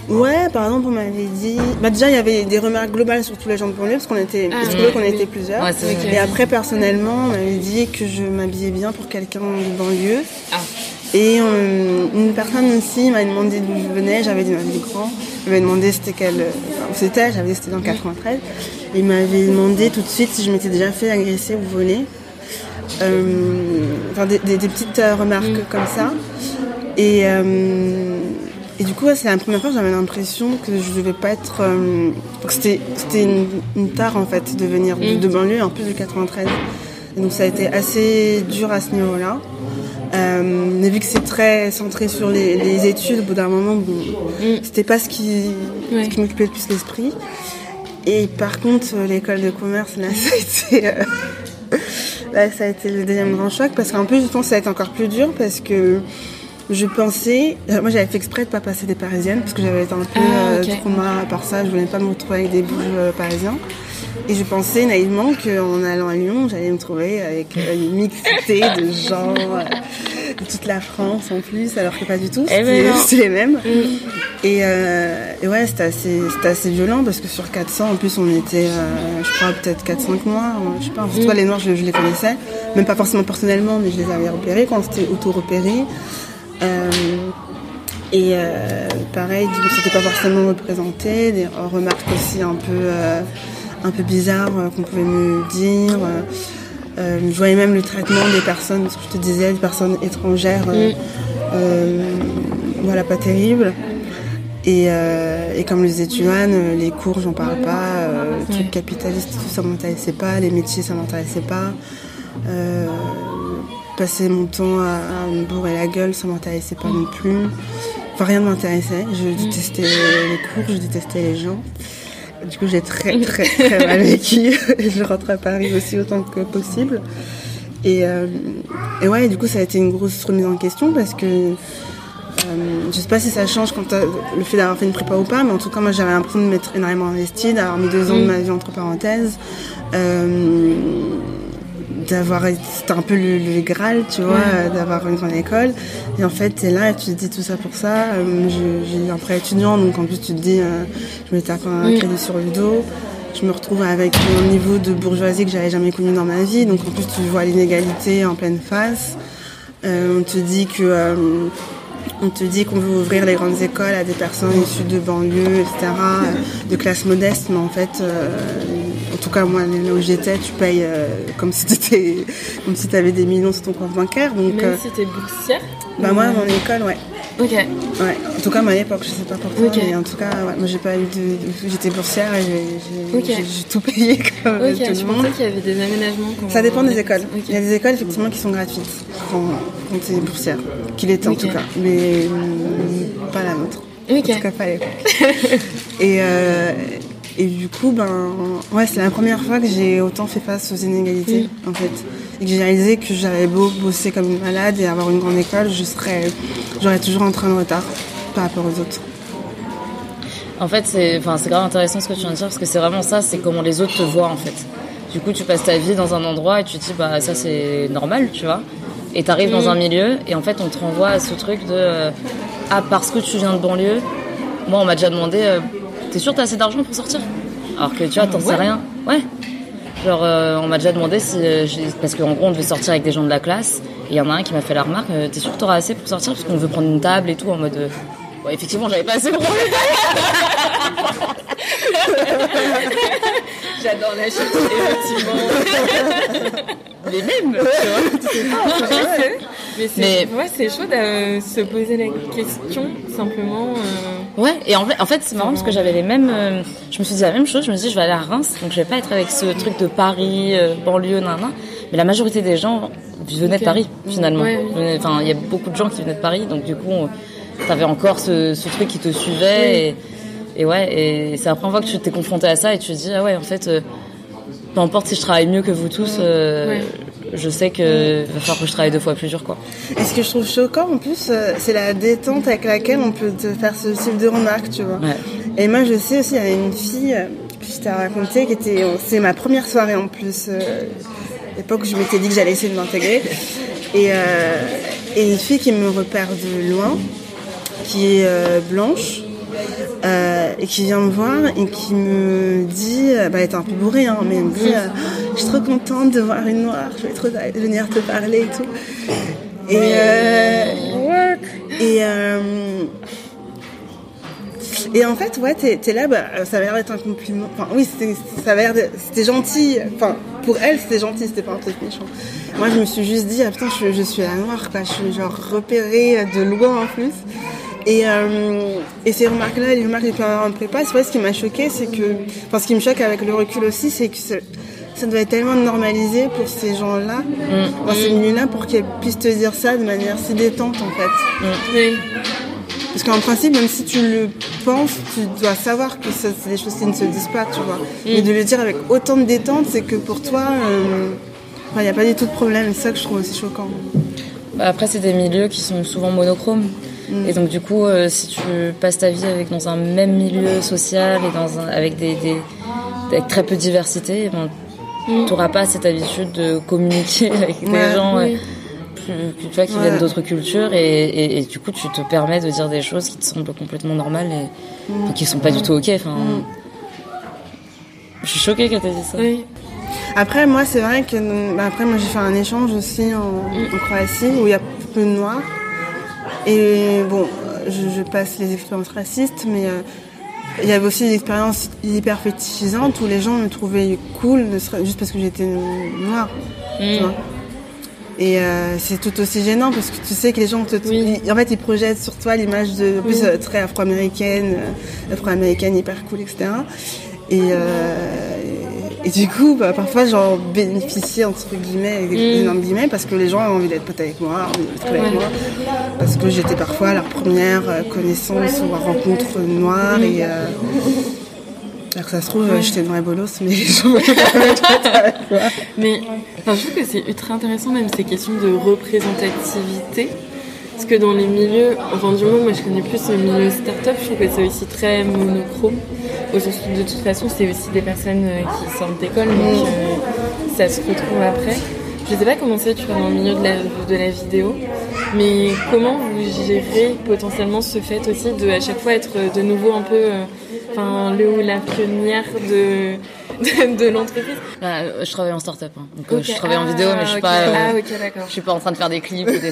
Ouais, par exemple, on m'avait dit. Bah, déjà, il y avait des remarques globales sur tous les gens de banlieue, parce qu'on était, ah, qu'on était plusieurs. et après, personnellement, on m'avait dit que je m'habillais bien pour quelqu'un de banlieue. Ah. Et euh, une personne aussi m'a demandé d'où je venais, j'avais dit du grand. Elle m'avait demandé c'était quel. Enfin, c'était, j'avais dit c'était dans le 93. Et il m'avait demandé tout de suite si je m'étais déjà fait agresser ou voler. Euh, enfin, des, petites euh, remarques mm. comme ça. Et. Euh, et du coup, c'est la première fois que j'avais l'impression que je devais pas être. Euh, c'était une, une, tare en fait de venir de, de, banlieue, en plus du 93. Et donc ça a été assez dur à ce niveau-là. Euh, mais vu que c'est très centré sur les, les, études, au bout d'un moment, bon, mm. c'était pas ce qui, qui m'occupait le plus l'esprit. Et par contre, euh, l'école de commerce, là, ça a été. Euh, là, ça a été le deuxième grand choc parce qu'en plus, je pense que ça a été encore plus dur parce que je pensais, euh, moi j'avais fait exprès de pas passer des parisiennes parce que j'avais été un peu ah, euh, trauma par ça, je voulais pas me retrouver avec des bouges euh, parisiens. Et je pensais naïvement qu'en allant à Lyon, j'allais me trouver avec une mixité de gens de toute la France en plus, alors que pas du tout, eh ben c'était les mêmes. Mm. Et, et, ouais, c'était assez, assez violent parce que sur 400, en plus on était, je crois, peut-être 4-5 mois, je sais pas, en tout cas mm. les noirs je, je, les connaissais, même pas forcément personnellement, mais je les avais repérés quand c'était auto-repéré. Euh, et euh, pareil, c'était pas forcément représenté, des remarques aussi un peu, euh, un peu bizarres qu'on pouvait me dire. je voyais même le traitement des personnes, ce que je te disais, des personnes étrangères, mm. voilà, pas terrible. Et, et, comme le disait Tuan, les cours, j'en parle pas, les trucs capitalistes, tout ça m'intéressait pas, les métiers, ça m'intéressait pas passer mon temps à, me bourrer la gueule, ça m'intéressait pas non plus. Enfin, rien ne m'intéressait. Je mm. détestais les cours, je détestais les gens. Du coup, j'ai très, très, très mal vécu. Je rentre à Paris aussi autant que possible. Et, euh, et ouais, du coup, ça a été une grosse remise en question parce que euh, je sais pas si ça change quand le fait d'avoir fait une prépa ou pas, mais en tout cas, moi, j'avais l'impression de m'être énormément investie, d'avoir mis deux ans de mm. ma vie entre parenthèses. Euh, d'avoir c'était un peu le, Graal tu vois d'avoir une grande école. Et en fait t'es là et tu te dis tout ça pour ça. Euh, j'ai un prêt étudiant donc en plus tu te dis euh, je me tape un crédit sur le dos. Je me retrouve avec un niveau de bourgeoisie que j'avais jamais connu dans ma vie. Donc en plus tu vois l'inégalité en pleine face. Euh, on te dit que on te dit qu'on veut ouvrir les grandes écoles à des personnes issues de banlieues, etc., de classe modeste, mais en fait, en tout cas, moi, là où j'étais, tu payes euh, comme si tu comme si avais des millions sur ton compte bancaire. Donc, Même euh, si boursière Bah, moi, mon école, ouais. Ok. Ouais. En tout cas, à l'époque, je sais pas pour toi, Ok. mais en tout cas, ouais, moi, j'ai pas eu de. J'étais boursière et j'ai tout payé comme Ok, tout le monde. qu'il y avait des aménagements. Ça dépend des écoles. Il y a des écoles effectivement qui sont gratuites quand, quand tu es boursière, qu'il était en tout cas, mais hum, pas la nôtre. En tout cas pas à l'époque. et, euh, et du coup, ben, ouais, c'est la première fois que j'ai autant fait face aux inégalités en fait. Et que j'ai réalisé que j'avais beau bosser comme une malade et avoir une grande école, je serais, j'aurais toujours un train de retard par rapport aux autres. En fait, c'est enfin, c'est grave intéressant ce que tu viens de dire parce que c'est vraiment ça, c'est comment les autres te voient en fait. Du coup, tu passes ta vie dans un endroit et tu te dis, bah ça c'est normal, tu vois. Et t'arrives dans un milieu et en fait, on te renvoie à ce truc de, euh, ah, parce que tu viens de banlieue, moi on m'a déjà demandé, euh, t'es sûr t'as assez d'argent pour sortir? Alors que tu vois, t'en sais rien. Ouais. Genre, euh, on m'a déjà demandé si. euh, parce qu'en gros, on devait sortir avec des gens de la classe. Et il y en a un qui m'a fait la remarque euh, T'es sûr que t'auras assez pour sortir Parce qu'on veut prendre une table et tout en mode. effectivement, j'avais pas assez pour prendre J'adore la chute, effectivement. les mêmes, tu vois. Mais c'est Mais- ouais, c'est chaud de se poser la question simplement. euh, Ouais, et en fait, en fait c'est marrant parce que j'avais les mêmes. euh, je me suis dit la même chose. Je me suis dit, je vais aller à Reims, donc je vais pas être avec ce truc de Paris, euh, banlieue, nan, nan. Mais la majorité des gens venaient de Paris, finalement. Ouais, oui. Venaient- Enfin, il y a beaucoup de gens qui venaient de Paris, donc du coup, t'avais encore ce, ce truc qui te suivait. Et, et ouais, et c'est la première fois que tu t'es confronté à ça et tu te dis, ah ouais, en fait, peu importe si je travaille mieux que vous tous, Ouais. Je sais que va falloir que je travaille deux fois plus dur, quoi. Et ce que je trouve choquant en plus, euh, c'est la détente avec laquelle on peut te faire ce type de remarques, tu vois. Ouais. Et moi, je sais aussi, il y avait une fille euh, que je t'ai raconté qui était. C'est ma première soirée en plus. euh, l'époque où je m'étais dit que j'allais essayer de m'intégrer. Et, euh, et une fille qui me repère de loin, qui est euh, blanche. Euh, et qui vient me voir et qui me dit, euh, bah elle était un peu bourrée, hein, mais elle me dit, euh, je suis trop contente de voir une noire, je vais trop venir te parler et tout. Et, euh, et, et en fait, ouais, t'es es là, bah, ça avait l'air d'être un compliment. Enfin, oui, c'était- ça avait l'air de- C'était gentil. Enfin, pour elle, c'était gentil, c'était pas un truc méchant. Moi, je me suis juste dit, ah putain, je, je suis la noire, quoi. Je suis genre repérée de loin en plus. Et, euh, et ces remarques-là, les remarques les plus en prépa, c'est vrai, ce qui m'a choqué, c'est que. Enfin, ce qui me choque avec le recul aussi, c'est que ça, ça doit être tellement normalisé pour ces gens-là, dans ces milieux-là, pour qu'ils puissent te dire ça de manière si détente, en fait. Oui. Parce qu'en principe, même si tu le penses, tu dois savoir que ça, c'est des choses qui ne se disent pas, tu vois. Mais de le dire avec autant de détente, c'est que pour toi, euh, il n'y a pas du tout de problème. C'est ça que je trouve aussi choquant. Bah, après, c'est des milieux qui sont souvent monochromes. Et donc, du coup, euh, si tu passes ta vie avec dans un même milieu social et dans un, avec des, des avec très peu de diversité, eh ben, tu n'auras pas cette habitude de communiquer avec des Ouais, gens oui. euh, plus, tu vois, qui Ouais. viennent d'autres cultures et, et, et du coup, tu te permets de dire des choses qui te semblent complètement normales et enfin, qui sont pas du tout ok. Enfin, je suis choquée que tu dit ça. Oui. Après, moi, c'est vrai que. bah, après, moi, j'ai fait un échange aussi en, en Croatie où il y a peu de noirs. Et bon, je, je passe les expériences racistes, mais euh, il y avait aussi des expériences hyper fétichisantes où les gens me trouvaient cool juste parce que j'étais noire. tu vois. Et euh, c'est tout aussi gênant parce que tu sais que les gens te, Oui. ils- en fait, ils projettent sur toi l'image de, en plus, euh, très afro-américaine, afro-américaine hyper cool, etc. Et, euh, et, du coup, bah, parfois, j'en bénéficiais entre guillemets, énormes guillemets, parce que les gens ont envie d'être potes avec moi, moi, parce que j'étais parfois leur première euh, connaissance ou rencontre noire et euh, alors que ça se trouve, j'étais une vraie bolos, mais les avec moi. Mais enfin, je trouve que c'est ultra intéressant même ces questions de représentativité. Parce que dans les milieux, enfin du moins moi je connais plus le milieu start-up, je trouve que c'est aussi très monochrome. Au sens où de toute façon c'est aussi des personnes euh, qui sortent d'école, donc euh, ça se retrouve après. Je sais pas comment c'est, tu vois, dans le milieu de la, de la vidéo, mais comment vous gérez potentiellement ce fait aussi de à chaque fois être de nouveau un peu, euh, le ou la pionnière de, de, de l'entreprise? Bah, euh, je travaille en start-up, hein. donc euh, je travaille en vidéo, mais je suis Ah, pas. euh, Ah. Je suis pas en train de faire des clips ou des je,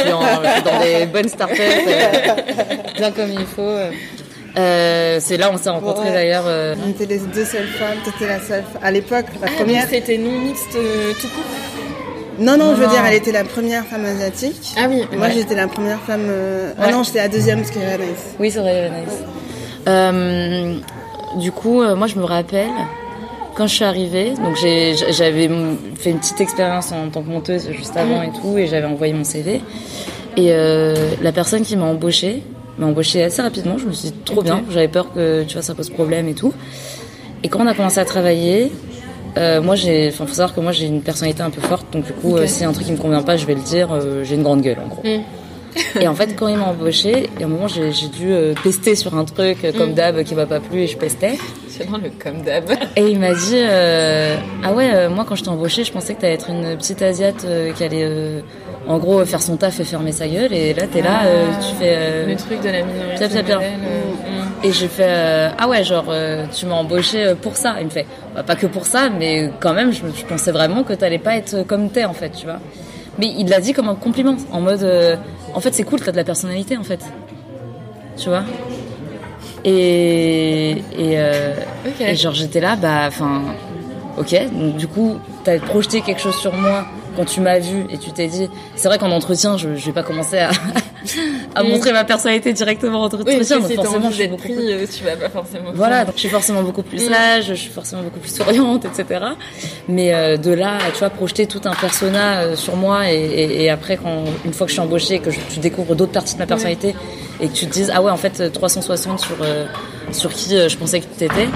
suis en- je suis dans des bonnes startups, euh, bien comme il faut. Euh. C'est là où on s'est rencontrés Ouais. d'ailleurs. euh, On était les deux seules femmes, t'étais la seule. À l'époque, la Ah, première. c'était non mixte euh, tout court Non, non, Non, je veux dire, elle était la première femme asiatique. Ah oui, Moi, Ouais. j'étais la première femme. euh, Ah Ouais. non, j'étais la deuxième parce qu'elle est nice. Oui, c'est vrai, nice. Du coup, moi, je me rappelle quand je suis arrivée, donc j'avais fait une petite expérience en tant que monteuse juste avant et tout, et j'avais envoyé mon CV. Et la personne qui m'a embauchée m'a embauchée assez rapidement. Je me suis dit trop bien. J'avais peur que tu vois ça pose problème et tout. Et quand on a commencé à travailler, euh, moi j'ai, enfin faut savoir que moi j'ai une personnalité un peu forte, donc du coup euh, si un truc qui me convient pas, je vais le dire. euh, j'ai une grande gueule en gros. Et en fait, quand il m'a embauché, à un moment, j'ai dû euh, tester sur un truc euh, comme d'hab qui m'a pas plu et je pestais. C'est dans le comme d'hab. Et il m'a dit euh, Ah ouais, euh, moi quand je t'ai embauché, je pensais que t'allais être une petite Asiate euh, qui allait euh, en gros faire son taf et fermer sa gueule. Et là, t'es là, euh, tu fais. euh, Le truc de la minorité. Euh, Et j'ai fait euh, ah ouais genre euh, tu m'as embauché euh, pour ça. Il me fait bah, pas que pour ça mais quand même je, pensais vraiment que t'allais pas être comme t'es en fait tu vois. Mais il l'a dit comme un compliment en mode euh, en fait c'est cool t'as de la personnalité en fait tu vois? Et et, euh, et genre j'étais là bah enfin ok donc du coup t'as projeté quelque chose sur moi quand tu m'as vu et tu t'es dit c'est vrai qu'en entretien je, je vais pas commencer à à montrer ma personnalité directement en Oui, que donc forcément je suis beaucoup pris, euh, tu vas pas forcément. voilà, donc je suis forcément beaucoup plus Mm. sage, je suis forcément beaucoup plus souriante, etc. Mais euh, de là, tu vois, projeter tout un persona euh, sur moi et, et, et après, quand une fois que je suis embauchée, et que je, tu découvres d'autres parties de ma personnalité et que tu te dises ah ouais, en fait, euh, 360 sur euh, sur qui je pensais que t'étais,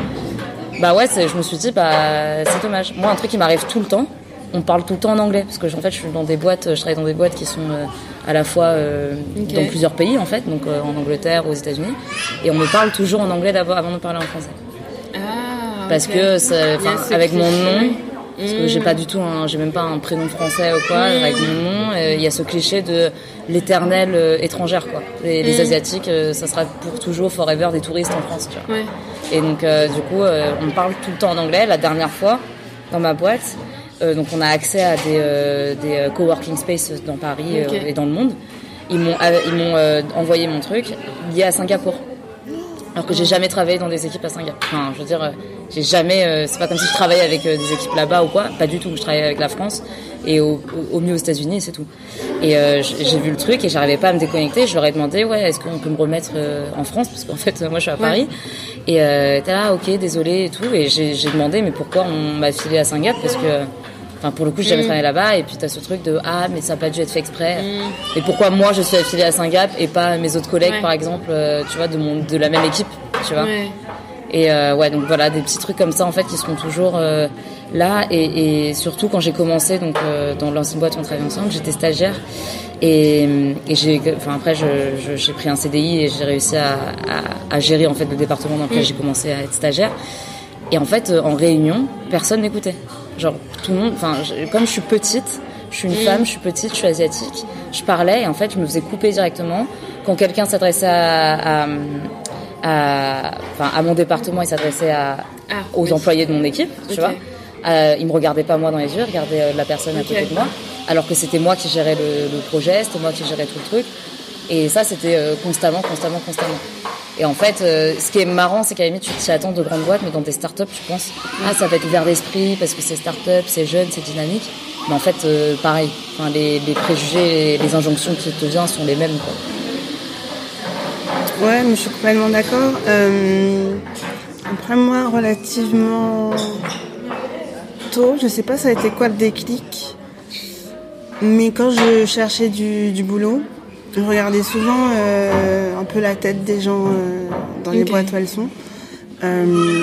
bah ouais, je me suis dit bah c'est dommage. Moi, un truc qui m'arrive tout le temps. On parle tout le temps en anglais parce que en fait je suis dans des boîtes, je travaille dans des boîtes qui sont euh, à la fois euh, dans plusieurs pays en fait, donc euh, en Angleterre, aux États-Unis, et on me parle toujours en anglais d'abord avant de parler en français Ah, parce que ça- avec mon nom parce que j'ai Mm. pas du tout j'ai même pas un prénom français ou quoi Mm. avec mon nom il y a ce cliché de l'éternelle étrangère quoi les, les Mm. asiatiques ça sera pour toujours forever des touristes en France tu vois Ouais. et donc du coup on parle tout le temps en anglais la dernière fois dans ma boîte donc on a accès à des euh, des euh, coworking spaces dans Paris euh, et dans le monde ils m'ont euh, ils m'ont euh, envoyé mon truc lié à Singapour alors que j'ai jamais travaillé dans des équipes à Singapour. Enfin, je veux dire, euh, j'ai jamais. euh, c'est pas comme si je travaillais avec euh, des équipes là-bas ou quoi. Pas du tout. Je travaillais avec la France et au, mieux aux États-Unis, et c'est tout. Et euh, j'ai vu le truc et j'arrivais pas à me déconnecter. Je leur ai demandé, ouais, est-ce qu'on peut me remettre euh, en France? Parce qu'en fait, euh, moi, je suis à Paris. Et euh, t'es là, ok, désolé et tout. Et j'ai j'ai demandé, mais pourquoi on m'a filé à Singapour? Parce que. Enfin, pour le coup, j'ai jamais Mm. travaillé là-bas, et puis t'as ce truc de ah, mais ça a pas dû être fait exprès. Et pourquoi moi je suis affiliée à Singapour et pas mes autres collègues, Ouais. par exemple, euh, tu vois, de mon de la même équipe, tu vois. Ouais. Et euh, ouais, donc voilà, des petits trucs comme ça en fait qui seront toujours euh, là. Et, et surtout quand j'ai commencé donc euh, dans l'ancienne boîte où on travaillait ensemble, j'étais stagiaire et, et j'ai, enfin après j'ai pris un CDI et j'ai réussi à, à, à gérer en fait le département dans lequel Mm. j'ai commencé à être stagiaire. Et en fait, en réunion, personne n'écoutait. Genre tout le monde, enfin comme je suis petite. Je suis une Mm. femme, je suis petite, je suis asiatique. Je parlais et en fait, je me faisais couper directement. Quand quelqu'un s'adressait à, à, à, enfin, à mon département, il s'adressait à, Ah, aux oui. employés de mon équipe, tu vois. Euh, il me regardait pas moi dans les yeux, il regardait euh, la personne à côté de moi, alors que c'était moi qui gérais le, le projet, c'était moi qui gérais tout le truc. Et ça, c'était euh, constamment, constamment, constamment. Et en fait, euh, ce qui est marrant, c'est qu'à la limite, tu t'y attends de grandes boîtes, mais dans des startups, tu penses, ah, ça va être ouvert d'esprit parce que c'est startup, c'est jeune, c'est dynamique. Mais en fait, euh, pareil. Enfin, les, les préjugés, les injonctions qui te viennent sont les mêmes. Quoi. Ouais, mais je suis complètement d'accord. Euh, après moi, relativement tôt, je sais pas ça a été quoi le déclic, mais quand je cherchais du, du boulot, je regardais souvent euh, un peu la tête des gens euh, dans les boîtes où elles sont. Euh,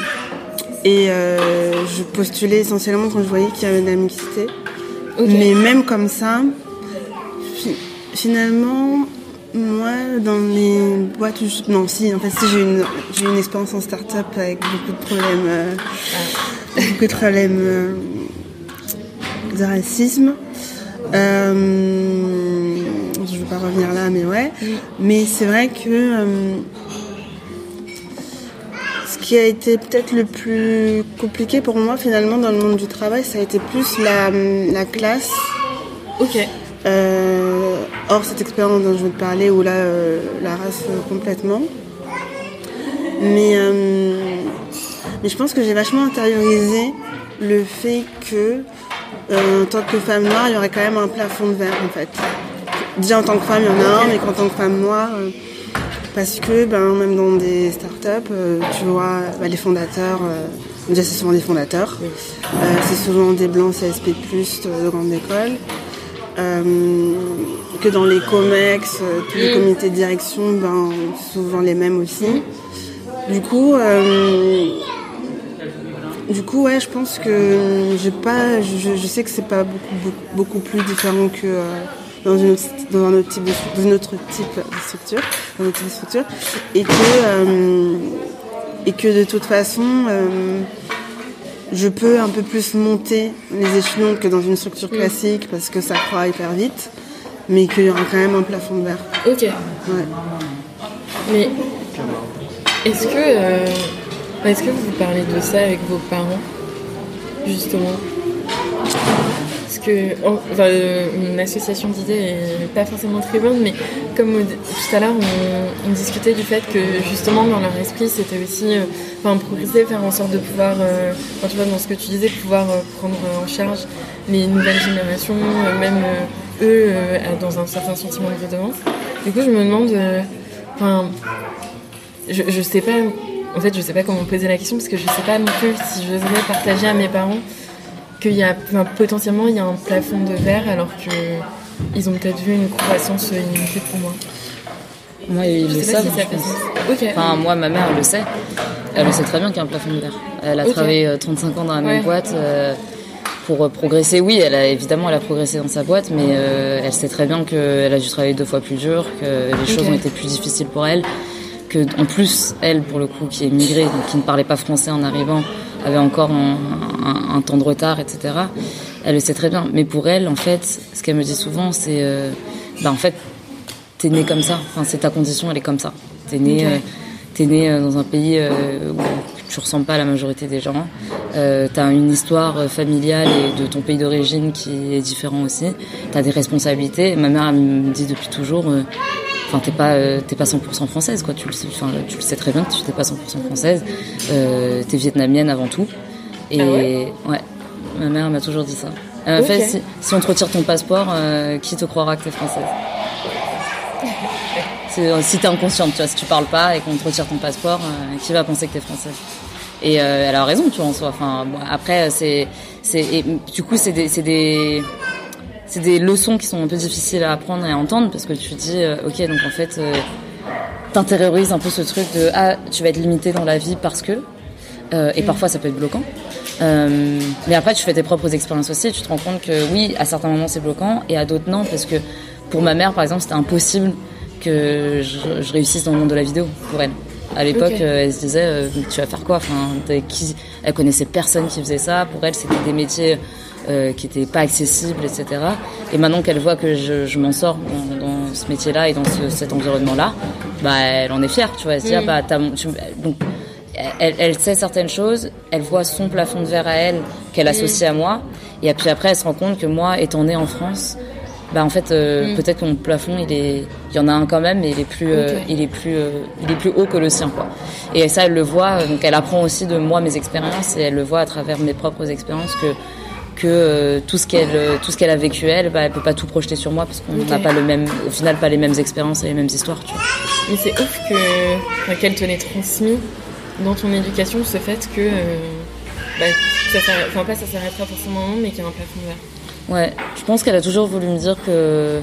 et je postulais essentiellement quand je voyais qu'il y avait de la mixité. Mais même comme ça, fi- finalement, moi, dans les boîtes où je... Non, si, en fait, si, j'ai eu une, j'ai une expérience en start-up avec beaucoup de problèmes, euh, beaucoup de problèmes de racisme. Euh, pas revenir là, mais ouais. Mais c'est vrai que euh, ce qui a été peut-être le plus compliqué pour moi, finalement, dans le monde du travail, ça a été plus la, la classe. Ok. Euh, hors cette expérience dont je vais te parler, où là, euh, la race complètement. Mais, mais je pense que j'ai vachement intériorisé le fait que euh, en tant que femme noire, il y aurait quand même un plafond de verre en fait. Déjà en tant que femme, il y en a un, mais qu'en tant que femme noire, euh, parce que ben, même dans des startups, euh, tu vois, bah, les fondateurs, euh, déjà c'est souvent des fondateurs, c'est souvent des blancs CSP+, de grande école. Que dans les COMEX, tous les comités de direction, ben, souvent les mêmes aussi. Du coup, du coup, ouais, je pense que j'ai pas, je, je sais que c'est pas beaucoup, beaucoup, beaucoup plus différent que euh, dans, une dans un autre type de, dans une autre type de structure, dans type de structure, et que euh, et que de toute façon, euh, je peux un peu plus monter les échelons que dans une structure classique parce que ça croît hyper vite, mais qu'il y aura quand même un plafond de verre. Ok. Ouais. Mais est-ce que euh, est-ce que vous parlez de ça avec vos parents justement? Parce que en- enfin, euh, une association d'idées est pas forcément très bonne, mais comme tout à l'heure on, discutait du fait que justement dans leur esprit c'était aussi euh, enfin faire en sorte de pouvoir, euh, enfin, tu vois dans ce que tu disais, pouvoir euh, prendre en charge les nouvelles générations, euh, même eux dans un certain sentiment de redevance. Du coup je me demande, enfin je, je sais pas, en fait, je sais pas comment poser la question parce que je sais pas non plus si j'oserais partager à mes parents qu'il y a enfin, potentiellement il y a un plafond de verre alors que ils ont peut-être vu une croissance illimitée pour moi. Moi, ils Je le savent. si je pense. Enfin, moi, ma mère, elle le sait. Elle le sait très bien qu'il y a un plafond de verre. Elle a travaillé euh, 35 ans dans la même Ouais. boîte euh, pour euh, progresser. Oui, elle a évidemment, elle a progressé dans sa boîte, mais euh, elle sait très bien qu'elle a dû travailler deux fois plus dur, que les choses ont été plus difficiles pour elle, que en plus, elle, pour le coup, qui est migrée, donc qui ne parlait pas français en arrivant, avait encore un, un- un temps de retard, etc. Elle le sait très bien. Mais pour elle, en fait, ce qu'elle me dit souvent, c'est, euh, bah, en fait, t'es né comme ça. Enfin, c'est ta condition, elle est comme ça. T'es né, Ok. euh, t'es né euh, dans un pays euh, où tu ressembles pas à la majorité des gens. Euh, t'as une histoire euh, familiale et de ton pays d'origine qui est différent aussi. T'as des responsabilités. Ma mère elle me dit depuis toujours. euh, Enfin, t'es pas, euh, t'es pas 100% française, quoi. Tu le sais, tu le sais très bien que tu t'es pas 100% française. Euh, t'es vietnamienne avant tout. Et Ah ouais? Ma mère m'a toujours dit ça. Elle m'a Ok. fait si, si on te retire ton passeport, euh, qui te croira que t'es française? Euh, si t'es inconsciente, tu vois, si tu parles pas et qu'on te retire ton passeport, euh, qui va penser que t'es française? Et euh, elle a raison, tu vois, en soi. Enfin, bon, après, c'est, c'est, du coup, c'est des, c'est des, c'est des leçons qui sont un peu difficiles à apprendre et à entendre parce que tu dis, euh, ok, donc en fait, euh, t'intériorises un peu ce truc de, ah, tu vas être limité dans la vie parce que, euh, et parfois ça peut être bloquant. Euh, mais après, tu fais tes propres expériences aussi et tu te rends compte que oui, à certains moments c'est bloquant et à d'autres non, parce que pour ma mère, par exemple, c'était impossible que je, je réussisse dans le monde de la vidéo pour elle. À l'époque, euh, elle se disait, euh, tu vas faire quoi? Enfin, qui? Elle connaissait personne qui faisait ça. Pour elle, c'était des métiers euh, qui étaient pas accessibles, etc. Et maintenant qu'elle voit que je, je m'en sors dans, dans ce métier-là et dans ce- cet environnement-là, bah, elle en est fière, tu vois. Elle se dit, ah, bah, t'as mon- tu- donc, elle, elle sait certaines choses, elle voit son plafond de verre à elle qu'elle associe à moi, et puis après elle se rend compte que moi, étant née en France, bah en fait euh, peut-être que mon plafond il est, il y en a un quand même, mais il est plus, euh, il est plus, euh, il est plus haut que le sien quoi. Et ça elle le voit, donc elle apprend aussi de moi mes expériences et elle le voit à travers mes propres expériences que que euh, tout ce qu'elle euh, tout ce qu'elle a vécu elle, bah, elle peut pas tout projeter sur moi parce qu'on n'a pas le même, au final pas les mêmes expériences et les mêmes histoires, tu vois. Mais c'est ouf que enfin, qu'elle te l'ait transmis dans ton éducation ce fait que euh, bah, ça s'arrête- enfin pas ça s'arrêtera forcément un moment, mais qu'il y a un plafond verre. Ouais, je pense qu'elle a toujours voulu me dire que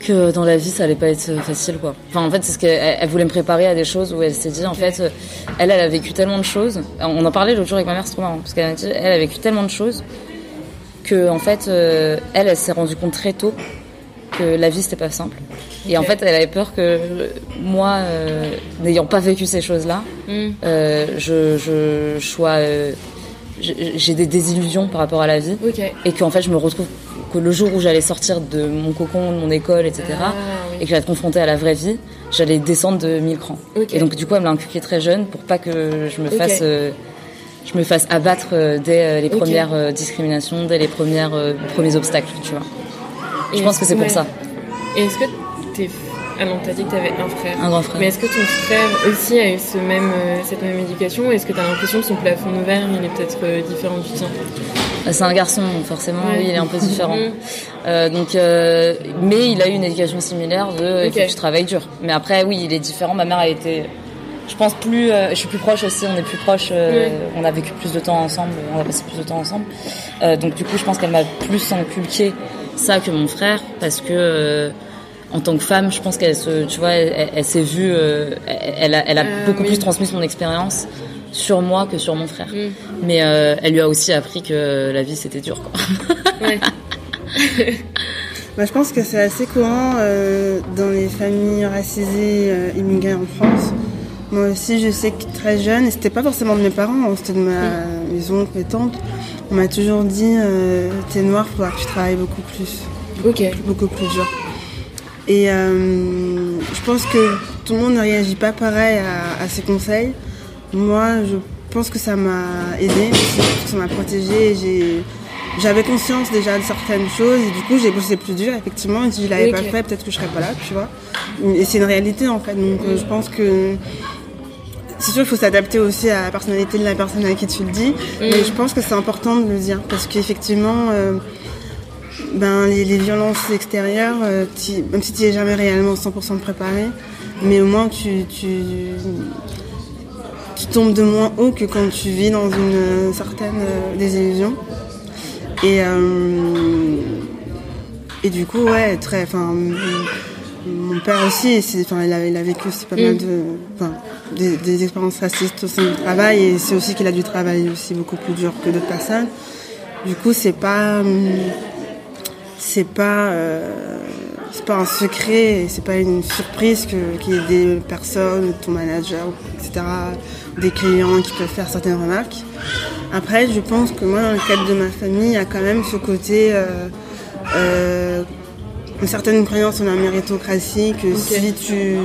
que dans la vie ça allait pas être facile quoi. Enfin en fait c'est ce qu'elle elle- voulait me préparer à des choses où elle s'est dit en fait euh, elle elle a vécu tellement de choses. On en parlait l'autre jour avec ma mère, c'est trop marrant parce qu'elle m'a dit elle a vécu tellement de choses que en fait euh, elle elle s'est rendue compte très tôt que la vie c'était pas simple. Et en fait elle avait peur que euh, moi euh, n'ayant pas vécu ces choses-là, Mm. euh, je je sois euh, j'ai des désillusions par rapport à la vie Ok. et qu'en fait je me retrouve que le jour où j'allais sortir de mon cocon, de mon école, etc. Ah, et que j'allais être confrontée à la vraie vie, j'allais descendre de 1000 crans. Et donc du coup elle me l'a inculqué très jeune pour pas que je me fasse euh, je me fasse abattre euh, dès euh, les premières discriminations, dès les premières premiers obstacles, tu vois. Je pense que c'est pour ça. Et est-ce que t'es ah non t'as dit que t'avais un frère. Un grand frère. Mais est-ce que ton frère aussi a eu ce même, euh, cette même éducation est-ce que tu as l'impression que son plafond de verre il est peut-être euh, différent du tien? Bah, c'est un garçon, forcément, Ouais. oui, il est un peu différent. Mhm. Euh, donc, euh, mais il a eu une éducation similaire de il faut Ok. que je travaille dur. Mais après, oui, il est différent. Ma mère a été, je pense plus, euh, je suis plus proche aussi. On est plus proche. Ouais. On a vécu plus de temps ensemble. On a passé plus de temps ensemble. Donc du coup, je pense qu'elle m'a plus inculqué ça que mon frère parce que. Euh, en tant que femme, je pense qu'elle se, tu vois, elle, s'est vue, euh, elle, a, elle a Ah, beaucoup oui. plus transmis son expérience sur moi que sur mon frère. Mm. Mais euh, elle lui a aussi appris que la vie c'était dur. Quoi. Ouais. Bah, je pense que c'est assez courant euh, dans les familles racisées euh, immigrées en France. Moi aussi, je sais que très jeune, et c'était pas forcément de mes parents, hein, c'était de ma, mes oncles, mes tantes, on m'a toujours dit euh, T'es noir, il faudra que tu travailles beaucoup plus, Ok. beaucoup plus dur. Et euh, je pense que tout le monde ne réagit pas pareil à, à ces conseils. Moi, je pense que ça m'a aidé, ça m'a j'ai- J'avais conscience déjà de certaines choses et du coup j'ai bossé plus dur effectivement. Et si je l'avais pas fait peut-être que je serais pas là tu vois. Et c'est une réalité en fait. Donc euh, je pense que c'est sûr qu'il faut s'adapter aussi à la personnalité de la personne à qui tu le dis mais je pense que c'est important de le dire parce qu'effectivement euh, ben, les, les violences extérieures, euh, même si tu es jamais réellement 100% préparé, mais au moins tu, tu, tu tombes de moins haut que quand tu vis dans une euh, certaine euh, désillusion. Et, euh, et du coup, ouais, très, enfin, mon- père aussi, enfin, il a, il a vécu pas mal de, enfin, des, des expériences racistes au sein du travail, et c'est aussi qu'il a dû travailler aussi beaucoup plus dur que d'autres personnes. Du coup, c'est pas, c'est pas, euh, c'est pas un secret, et c'est pas une surprise que qu'il y ait des personnes, ton manager, etc., des clients qui peuvent faire certaines remarques. Après, je pense que moi, dans le cadre de ma famille, il y a quand même ce côté, euh, euh, une certaine croyance en la méritocratie, que si tu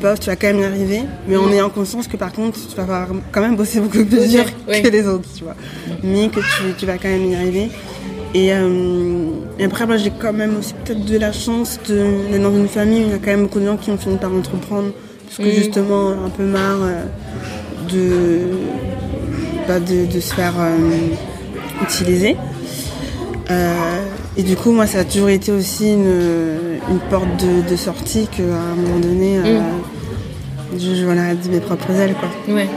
bosses, tu vas quand même y arriver, mais en ayant conscience que par contre, tu vas avoir quand même bosser beaucoup plus dur oui. que les autres, tu vois. Mais que tu, tu vas quand même y arriver. Et, euh, et après, moi, j'ai quand même aussi peut-être de la chance de- d'être dans une famille où il y a quand même beaucoup de gens qui ont fini par entreprendre, parce que justement, un peu marre euh, de, bah, de, de se faire euh, utiliser. Euh, et du coup, moi, ça a toujours été aussi une, une porte de, de sortie qu'à un moment donné, euh, je, je voilà, de mes propres ailes, quoi. Ouais.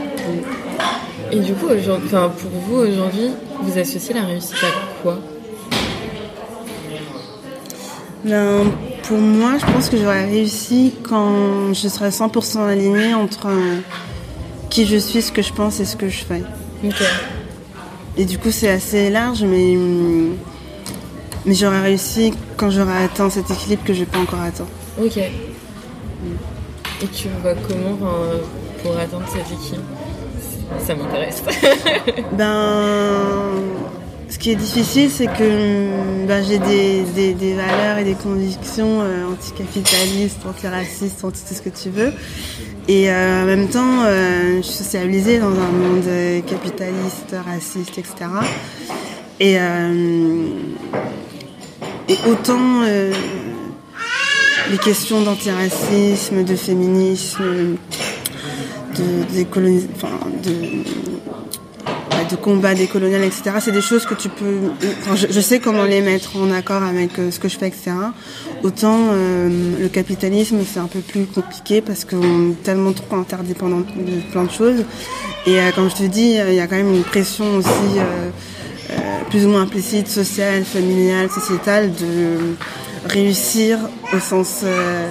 Et du coup, pour vous aujourd'hui, vous associez la réussite à quoi? Ben, pour moi, je pense que j'aurais réussi quand je serais 100% alignée entre euh, qui je suis, ce que je pense et ce que je fais. Ok. Et du coup, c'est assez large, mais, hum, mais j'aurais réussi quand j'aurais atteint cet équilibre que je n'ai pas encore atteint. Ok. Et tu vois comment enfin, pour atteindre cet équilibre? Ça m'intéresse. Ben, ce qui est difficile, c'est que hum, ben, j'ai des, valeurs et des convictions euh, anticapitalistes, antiracistes, anti tout ce que tu veux. Et euh, en même temps, euh, je suis socialisée dans un monde capitaliste, raciste, etc. Et, autant les questions d'antiracisme, de féminisme, de, de, ouais, de combat décolonial, etc. C'est des choses que tu peux. enfin, je, je sais comment les mettre en accord avec euh, ce que je fais, etc. Autant euh, le capitalisme, c'est un peu plus compliqué parce qu'on est tellement trop interdépendant de plein de choses. Et euh, comme je te dis, euh, il y a quand même une pression aussi. euh, euh, plus ou moins implicite, sociale, familiale, sociétale, de réussir au sens euh,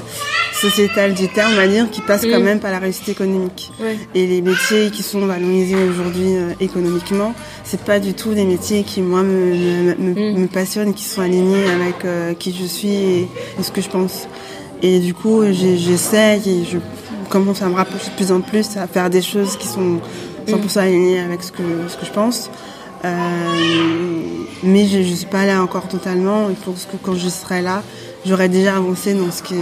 sociétal du terme, dire, qui passe quand Mm. même par la réussite économique. Ouais. Et les métiers qui sont valorisés aujourd'hui euh, économiquement, c'est pas du tout des métiers qui moi me, me, me- Mm. me passionnent, qui sont alignés avec euh, qui je suis et, et ce que je pense. Et du coup, j'essaye et je commence à me rapprocher de plus en plus, à faire des choses qui sont 100% alignées avec ce que, ce que je pense. Euh, mais je ne suis pas là encore totalement. Il pense que quand je serai là, j'aurai déjà avancé dans ce qu'est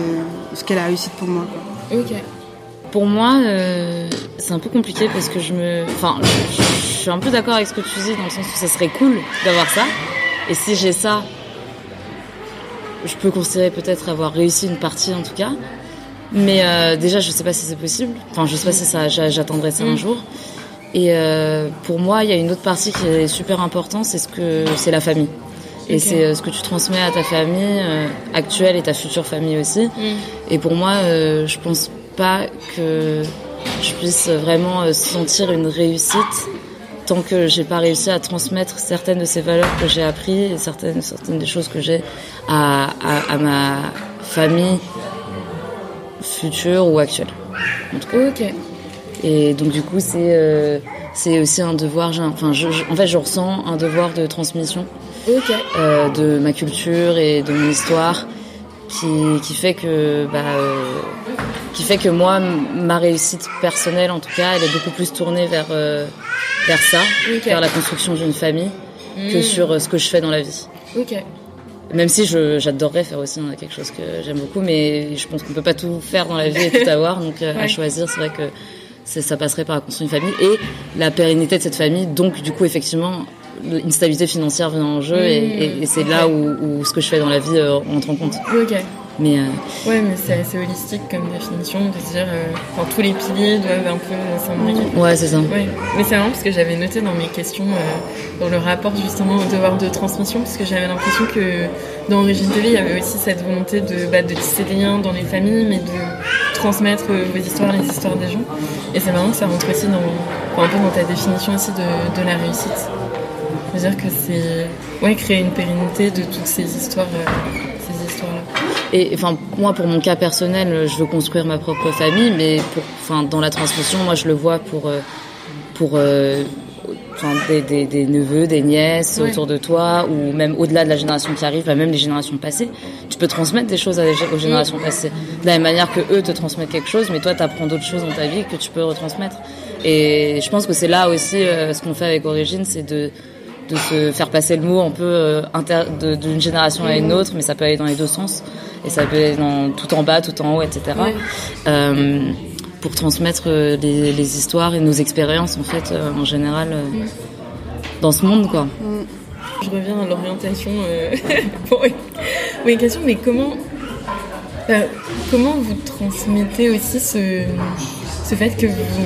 ce qu'est la réussite pour moi. quoi. Ok. Pour moi, euh, c'est un peu compliqué parce que je me, enfin, je, je suis un peu d'accord avec ce que tu dis dans le sens où ça serait cool d'avoir ça. Et si j'ai ça, je peux considérer peut-être avoir réussi une partie en tout cas. Mais euh, déjà, je sais pas si c'est possible. Enfin, je sais pas si ça, j'a- j'atteindrai ça un jour. Et euh, pour moi, il y a une autre partie qui est super importante, c'est ce que c'est la famille. Et c'est euh, ce que tu transmets à ta famille euh, actuelle et ta future famille aussi. Mm. Et pour moi, euh, je pense pas que je puisse vraiment sentir une réussite tant que j'ai pas réussi à transmettre certaines de ces valeurs que j'ai apprises et certaines, certaines des choses que j'ai à, à, à ma famille future ou actuelle. Ok. Et donc du coup, c'est euh, c'est aussi un devoir. Enfin, je, je- en fait, je ressens un devoir de transmission euh, de ma culture et de mon histoire qui, qui fait que bah, euh, qui fait que moi ma réussite personnelle en tout cas elle est beaucoup plus tournée vers vers ça vers la construction d'une famille que Mm. sur ce que je fais dans la vie Ok. même si j'adorerais faire aussi hein, quelque chose que j'aime beaucoup mais je pense qu'on peut pas tout faire dans la vie et tout avoir donc à choisir c'est vrai que ça passerait par la construire une famille et la pérennité de cette famille. Donc du coup effectivement une stabilité financière vient en jeu et, et- et c'est là où, où ce que je fais dans la vie euh, entre en compte. Ok. mais euh, Ouais, mais c'est assez holistique comme définition de dire, euh, enfin, tous les piliers doivent un peu s'imbriquer. ouais c'est ça. Ouais, mais c'est marrant parce que j'avais noté dans mes questions, euh, dans le rapport justement au devoir de transmission, parce que j'avais l'impression que dans Origine TV, il y avait aussi cette volonté de, bah, de tisser des liens dans les familles, mais de transmettre euh, vos histoires, les histoires des gens. Et c'est marrant que ça rentre aussi dans, un peu dans ta définition aussi de, de la réussite. C'est-à-dire que c'est ouais, créer une pérennité de toutes euh, ces histoires-là. et enfin moi pour mon cas personnel je veux construire ma propre famille mais pour enfin dans la transmission moi je le vois pour euh, pour enfin des, des, des neveux des nièces autour de toi ou même au-delà de la génération qui arrive bah, même les générations passées. Tu peux transmettre des choses aux générations passées. De la même manière que eux te transmettent quelque chose mais toi tu apprends d'autres choses dans ta vie que tu peux retransmettre. Et je pense que c'est là aussi euh, ce qu'on fait avec Origine c'est de de se faire passer le mot un peu euh, d'une génération à une autre, mais ça peut aller dans les deux sens. Et ça peut aller dans, tout en bas, tout en haut, etc. Euh, pour transmettre euh, les, les histoires et nos expériences, en fait, euh, en général, euh, dans ce monde, quoi. Je reviens à l'orientation euh, pour mes questions, mais comment, comment vous transmettez aussi ce, ce fait que vous,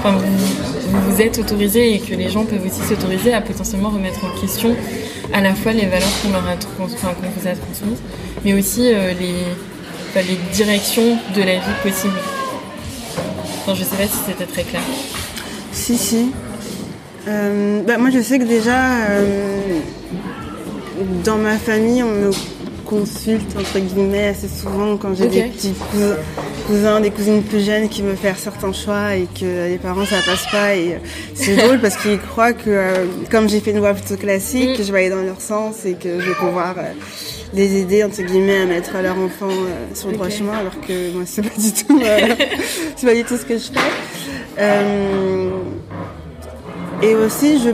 enfin, vous, vous êtes autorisé et que les gens peuvent aussi s'autoriser à potentiellement remettre en question à la fois les valeurs qu'on leur a enfin, qu'on vous a transmises, mais aussi euh, les, enfin, les directions de la vie possible. Enfin, je sais pas si c'était très clair. Si, si. Euh, bah, moi, je sais que déjà, euh, dans ma famille, on me consulte, entre guillemets, assez souvent quand j'ai des petits cous- cousins, des cousines plus jeunes qui veulent faire certains choix et que les parents, ça passe pas. Et euh, c'est drôle parce qu'ils croient que, euh, comme j'ai fait une voie plutôt classique, Mm. que je vais aller dans leur sens et que je vais pouvoir les aider, entre guillemets, à mettre leur enfant euh, sur le droit chemin, alors que moi, c'est pas du tout, euh, c'est pas du tout ce que je fais. Euh, et aussi, je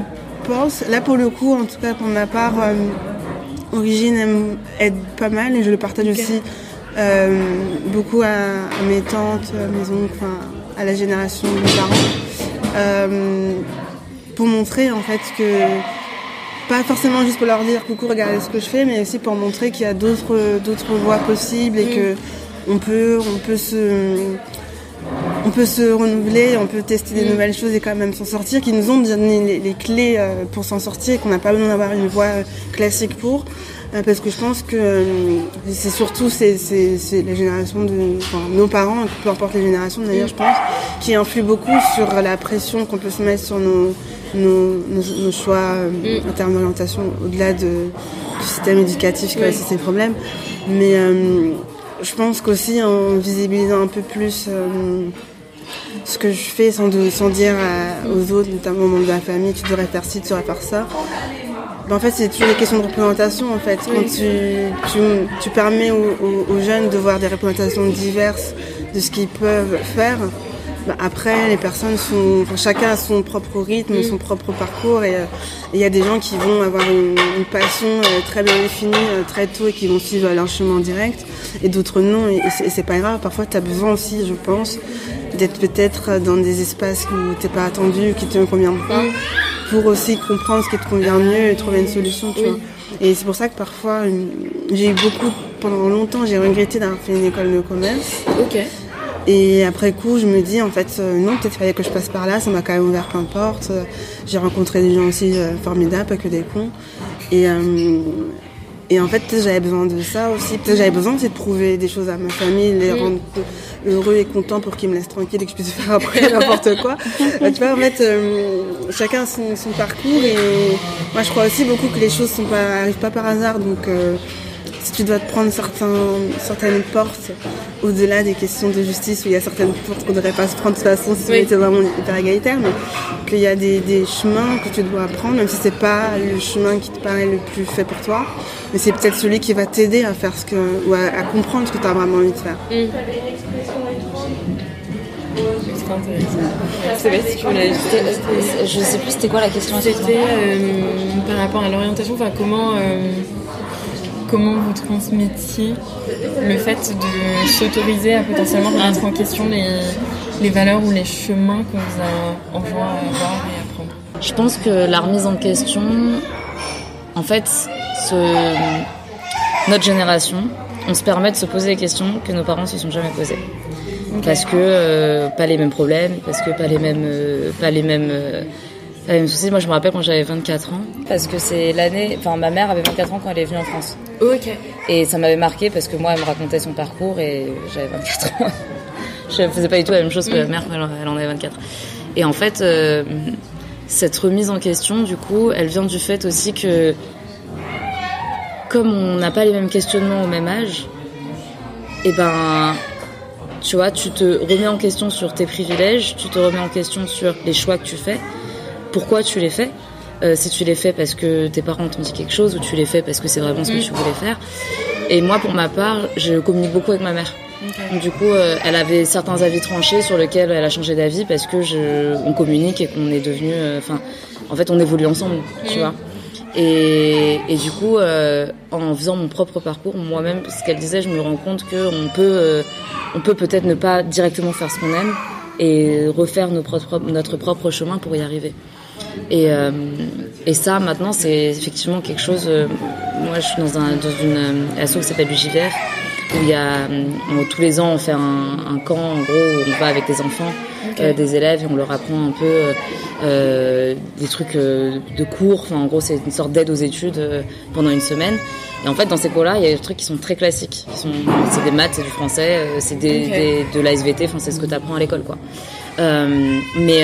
pense, là pour le coup, en tout cas pour ma part, Origine aime- aide pas mal et je le partage aussi beaucoup à, à mes tantes, à mes oncles, à la génération de mes parents, pour montrer en fait que pas forcément juste pour leur dire coucou regardez ce que je fais mais aussi pour montrer qu'il y a d'autres d'autres voies possibles et que on peut on peut se on peut se renouveler, on peut tester des nouvelles choses et quand même s'en sortir, qui nous ont donné les, les clés euh, pour s'en sortir et qu'on n'a pas besoin d'avoir une voie euh, classique pour. Euh, Parce que je pense que euh, c'est surtout c'est, c'est, c'est la génération de enfin, nos parents, peu importe les générations d'ailleurs, je pense, qui influent beaucoup sur la pression qu'on peut se mettre sur nos, nos, nos, nos choix euh, en termes d'orientation, au-delà de, du système éducatif qui a Oui. aussi ses problèmes. Mais euh, je pense qu'aussi en visibilisant un peu plus euh, ce que je fais sans, de- sans dire à- aux autres, notamment aux membres de la famille, tu devrais faire ci, tu devrais faire ça. Ben, en fait, c'est toujours des questions de représentation. En fait, quand tu, tu, tu permets aux, aux- aux jeunes de voir des représentations diverses de ce qu'ils peuvent faire, ben, après, les personnes sont, enfin, chacun a son propre rythme, son propre parcours, et euh, et il y a des gens qui vont avoir une, une passion euh, très bien définie euh, très tôt et qui vont suivre leur chemin direct, et d'autres non, et, et c'est pas grave. Parfois, tu as besoin aussi, je pense, d'être peut-être dans des espaces où t'es pas attendu, qui te conviennent pas, pour aussi comprendre ce qui te convient mieux et trouver une solution, tu vois. Et c'est pour ça que parfois, j'ai eu beaucoup, pendant longtemps, j'ai regretté d'avoir fait une école de commerce. Ok. Et après coup, je me dis en fait euh, non, peut-être qu'il fallait que je passe par là, ça m'a quand même ouvert plein de portes. J'ai rencontré des gens aussi euh, formidables, pas que des cons. Et, euh, et en fait, j'avais besoin de ça aussi. Peut-être j'avais besoin aussi de prouver des choses à ma famille, les rendre heureux et contents pour qu'ils me laissent tranquille et que je puisse faire après n'importe quoi. Euh, tu vois, en fait, euh, chacun a son, son parcours et moi je crois aussi beaucoup que les choses sont pas, arrivent pas par hasard. Donc euh, si tu dois te prendre certains, certaines portes au-delà des questions de justice où il y a certaines portes qu'on ne devrait pas se prendre de toute façon si Oui. on était vraiment hyper égalitaire, mais qu'il y a des, des chemins que tu dois prendre, même si c'est pas le chemin qui te paraît le plus fait pour toi, mais c'est peut-être celui qui va t'aider à faire ce que, ou à, à comprendre ce que tu as vraiment envie de faire. C'est intéressant. Je sais pas si tu voulais Je sais plus c'était quoi la question. C'était euh, par rapport à l'orientation, enfin comment, euh, comment vous transmettiez le fait de s'autoriser à potentiellement remettre en question les, les valeurs ou les chemins qu'on vous a envoie à avoir et à prendre? Je pense que la remise en question, en fait, ce- notre génération, on se permet de se poser des questions que nos parents se sont jamais posées. Parce que euh, pas les mêmes problèmes, parce que pas les mêmes, euh, pas les mêmes, euh, pas les mêmes soucis. Moi, je me rappelle quand j'avais 24 ans, parce que c'est l'année, enfin, ma mère avait 24 ans quand elle est venue en France. Ok. Et ça m'avait marqué parce que moi, elle me racontait son parcours et j'avais 24 ans. Je faisais pas du tout la même chose que ma mère, en- elle en avait 24. Et en fait, cette remise en question, du coup, elle vient du fait aussi que, comme on n'a pas les mêmes questionnements au même âge, et ben, tu vois, tu te remets en question sur tes privilèges, tu te remets en question sur les choix que tu fais, pourquoi tu les fais, euh, si tu les fais parce que tes parents t'ont dit quelque chose ou tu les fais parce que c'est vraiment ce que tu voulais faire. Et moi, pour ma part, je communique beaucoup avec ma mère. Du coup, euh, elle avait certains avis tranchés sur lesquels elle a changé d'avis parce que je, on communique et qu'on est devenu, euh, enfin, en fait, on évolue ensemble, tu vois. Et, et du coup, euh, en faisant mon propre parcours, moi-même, ce qu'elle disait, je me rends compte que on peut, on peut peut-être ne pas directement faire ce qu'on aime et refaire nos propres- notre propre chemin pour y arriver. Et, euh, et ça, maintenant, c'est effectivement quelque chose. euh, moi, je suis dans, un, dans une euh, asso qui s'appelle l'UJVR, où il y a tous les ans, on fait un, un camp, en gros, où on va avec des enfants, euh, des élèves, et on leur apprend un peu euh, euh, des trucs euh, de cours. Enfin, en gros, c'est une sorte d'aide aux études pendant une semaine. Et en fait, dans ces cours-là, il y a des trucs qui sont très classiques. qui sont- C'est des maths, c'est du français, c'est des, Ok. des- de l'ASVT, enfin, c'est ce que tu apprends à l'école, quoi. Mais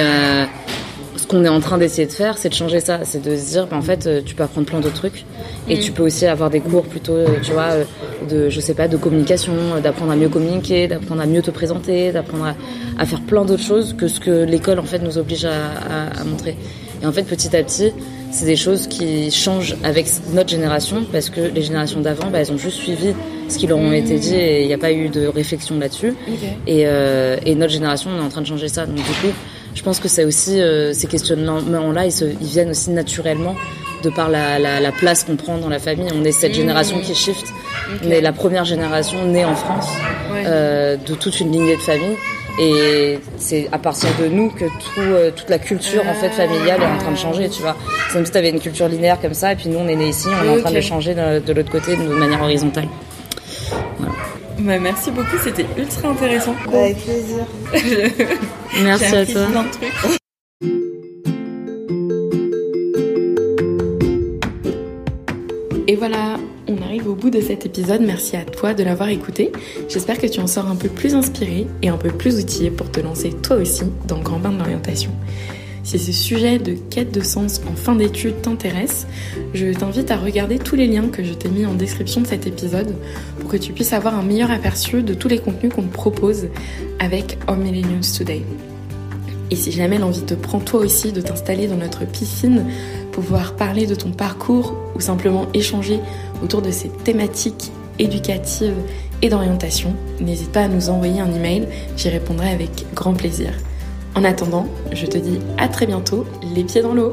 ce qu'on est en train d'essayer de faire, c'est de changer ça. C'est de se dire, ben, en fait, euh, tu peux apprendre plein d'autres trucs. Et tu peux aussi avoir des cours plutôt, euh, tu vois, euh, de, je sais pas, de communication, d'apprendre à mieux communiquer, d'apprendre à mieux te présenter, d'apprendre à, à faire plein d'autres choses que ce que l'école, en fait, nous oblige à, à- à montrer. Et en fait, petit à petit, c'est des choses qui changent avec notre génération parce que les générations d'avant, bah, elles ont juste suivi ce qui leur ont été dit et il n'y a pas eu de réflexion là-dessus. Et, euh, et notre génération, on est en train de changer ça. Donc du coup, je pense que c'est aussi euh, ces questionnements-là, ils, se- ils viennent aussi naturellement de par la, la, la place qu'on prend dans la famille. On est cette génération qui shift. On est la première génération née en France Ouais. euh, de toute une lignée de famille. Et c'est à partir de nous que tout, euh, toute la culture en fait familiale est en train de changer, tu vois. C'est comme si tu avais une culture linéaire comme ça, et puis nous on est nés ici, on est en train de changer de, de l'autre côté de manière horizontale. Bah, merci beaucoup, c'était ultra intéressant. Avec plaisir. Merci à toi. plein de trucs. Et voilà, on arrive au bout de cet épisode. Merci à toi de l'avoir écouté. J'espère que tu en sors un peu plus inspiré et un peu plus outillé pour te lancer toi aussi dans le grand bain de l'orientation. Si ce sujet de quête de sens en fin d'études t'intéresse, je t'invite à regarder tous les liens que je t'ai mis en description de cet épisode pour que tu puisses avoir un meilleur aperçu de tous les contenus qu'on propose avec Our Millennials Today. Et si jamais l'envie te prend toi aussi de t'installer dans notre piscine, pouvoir parler de ton parcours ou simplement échanger autour de ces thématiques éducatives et d'orientation, n'hésite pas à nous envoyer un email, j'y répondrai avec grand plaisir. En attendant, je te dis à très bientôt, les pieds dans l'eau